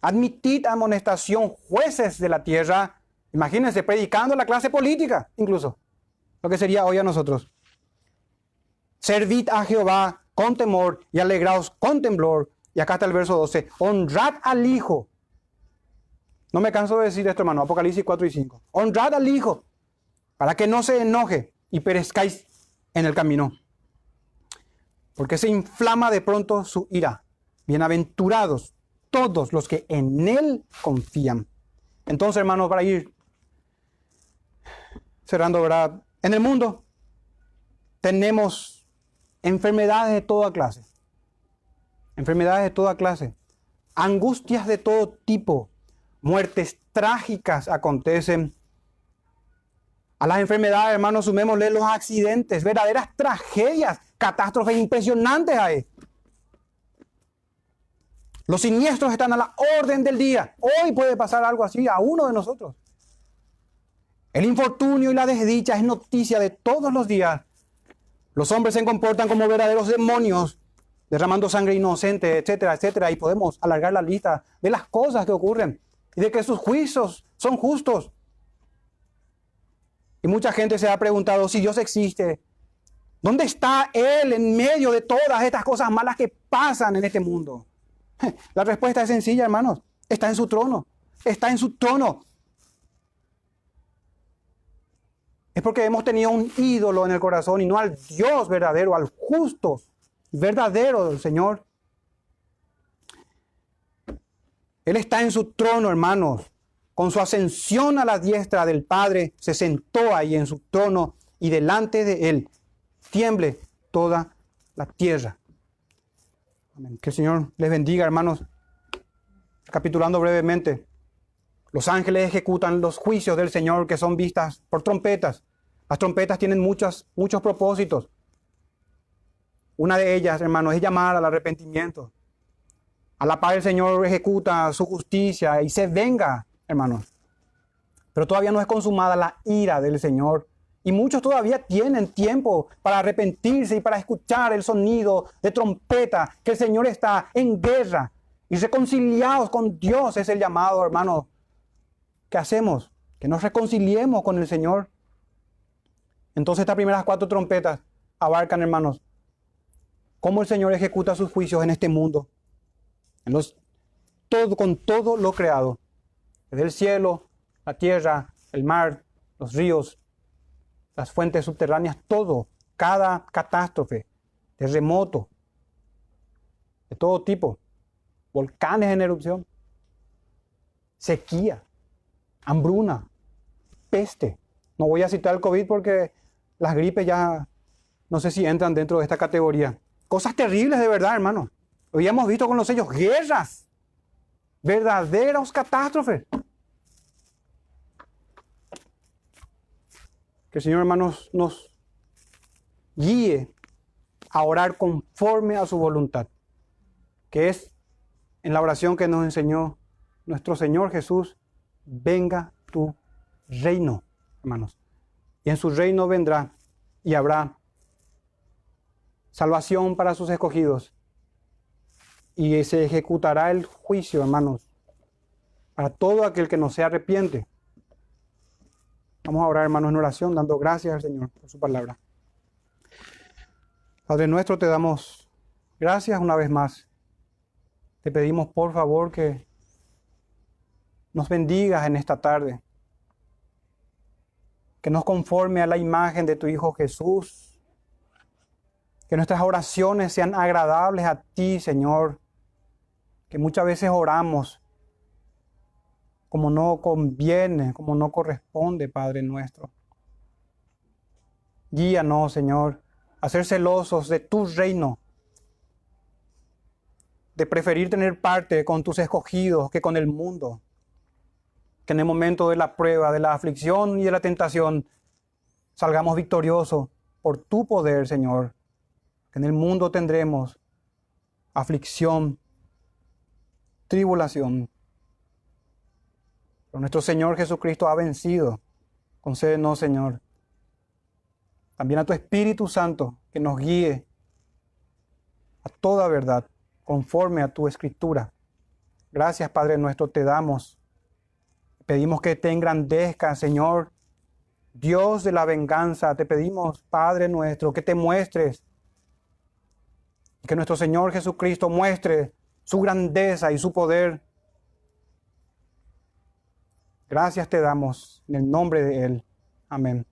Admitid amonestación, jueces de la tierra. Imagínense, predicando la clase política, incluso. Lo que sería hoy a nosotros. Servid a Jehová con temor y alegraos con temblor. Y acá está el verso 12. Honrad al Hijo. No me canso de decir esto, hermano. Apocalipsis 4 y 5. Honrad al Hijo para que no se enoje y perezcáis en el camino. Porque se inflama de pronto su ira. Bienaventurados todos los que en Él confían. Entonces, hermanos, para ir cerrando, ¿verdad? En el mundo tenemos enfermedades de toda clase. Enfermedades de toda clase. Angustias de todo tipo. Muertes trágicas acontecen. A las enfermedades, hermanos, sumémosle los accidentes, verdaderas tragedias, catástrofes impresionantes. Los siniestros están a la orden del día. Hoy puede pasar algo así a uno de nosotros. El infortunio y la desdicha es noticia de todos los días. Los hombres se comportan como verdaderos demonios, derramando sangre inocente, etcétera, etcétera. Y podemos alargar la lista de las cosas que ocurren y de que sus juicios son justos. Y mucha gente se ha preguntado si Dios existe. ¿Dónde está Él en medio de todas estas cosas malas que pasan en este mundo? La respuesta es sencilla, hermanos. Está en su trono. Está en su trono. Es porque hemos tenido un ídolo en el corazón y no al Dios verdadero, al justo, verdadero del Señor. Él está en su trono, hermanos. Con su ascensión a la diestra del Padre, se sentó ahí en su trono y delante de él tiemble toda la tierra. Que el Señor les bendiga, hermanos. Capitulando brevemente, los ángeles ejecutan los juicios del Señor que son vistas por trompetas. Las trompetas tienen muchos, muchos propósitos. Una de ellas, hermanos, es llamar al arrepentimiento. A la paz el Señor ejecuta su justicia y se venga, hermanos. Pero todavía no es consumada la ira del Señor y muchos todavía tienen tiempo para arrepentirse y para escuchar el sonido de trompeta, que el Señor está en guerra. Y reconciliados con Dios es el llamado, hermano. ¿Qué hacemos? Que nos reconciliemos con el Señor. Entonces estas primeras cuatro trompetas abarcan, hermanos, cómo el Señor ejecuta sus juicios en este mundo. En los, todo, con todo lo creado. Desde el cielo, la tierra, el mar, los ríos, las fuentes subterráneas, todo, cada catástrofe, terremoto, de todo tipo, volcanes en erupción, sequía, hambruna, peste. No voy a citar el COVID porque las gripes ya no sé si entran dentro de esta categoría. Cosas terribles de verdad, hermano. Hoy hemos visto con los sellos guerras, verdaderas catástrofes. Que el Señor, hermanos, nos guíe a orar conforme a su voluntad, que es en la oración que nos enseñó nuestro Señor Jesús, venga tu reino, hermanos. Y en su reino vendrá y habrá salvación para sus escogidos. Y se ejecutará el juicio, hermanos, para todo aquel que no se arrepiente. Vamos a orar, hermanos, en oración, dando gracias al Señor por su palabra. Padre nuestro, te damos gracias una vez más. Te pedimos, por favor, que nos bendigas en esta tarde. Que nos conforme a la imagen de tu Hijo Jesús. Que nuestras oraciones sean agradables a ti, Señor. Que muchas veces oramos como no conviene, como no corresponde, Padre nuestro. Guíanos, Señor, a ser celosos de tu reino, de preferir tener parte con tus escogidos que con el mundo. Que en el momento de la prueba, de la aflicción y de la tentación, salgamos victoriosos por tu poder, Señor. Que en el mundo tendremos aflicción, tribulación, pero nuestro Señor Jesucristo ha vencido. Concédenos, Señor, también a tu Espíritu Santo que nos guíe a toda verdad, conforme a tu escritura. Gracias, Padre nuestro, te damos. Pedimos que te engrandezca, Señor. Dios de la venganza, te pedimos, Padre nuestro, que te muestres. Que nuestro Señor Jesucristo muestre su grandeza y su poder. Gracias te damos en el nombre de Él. Amén.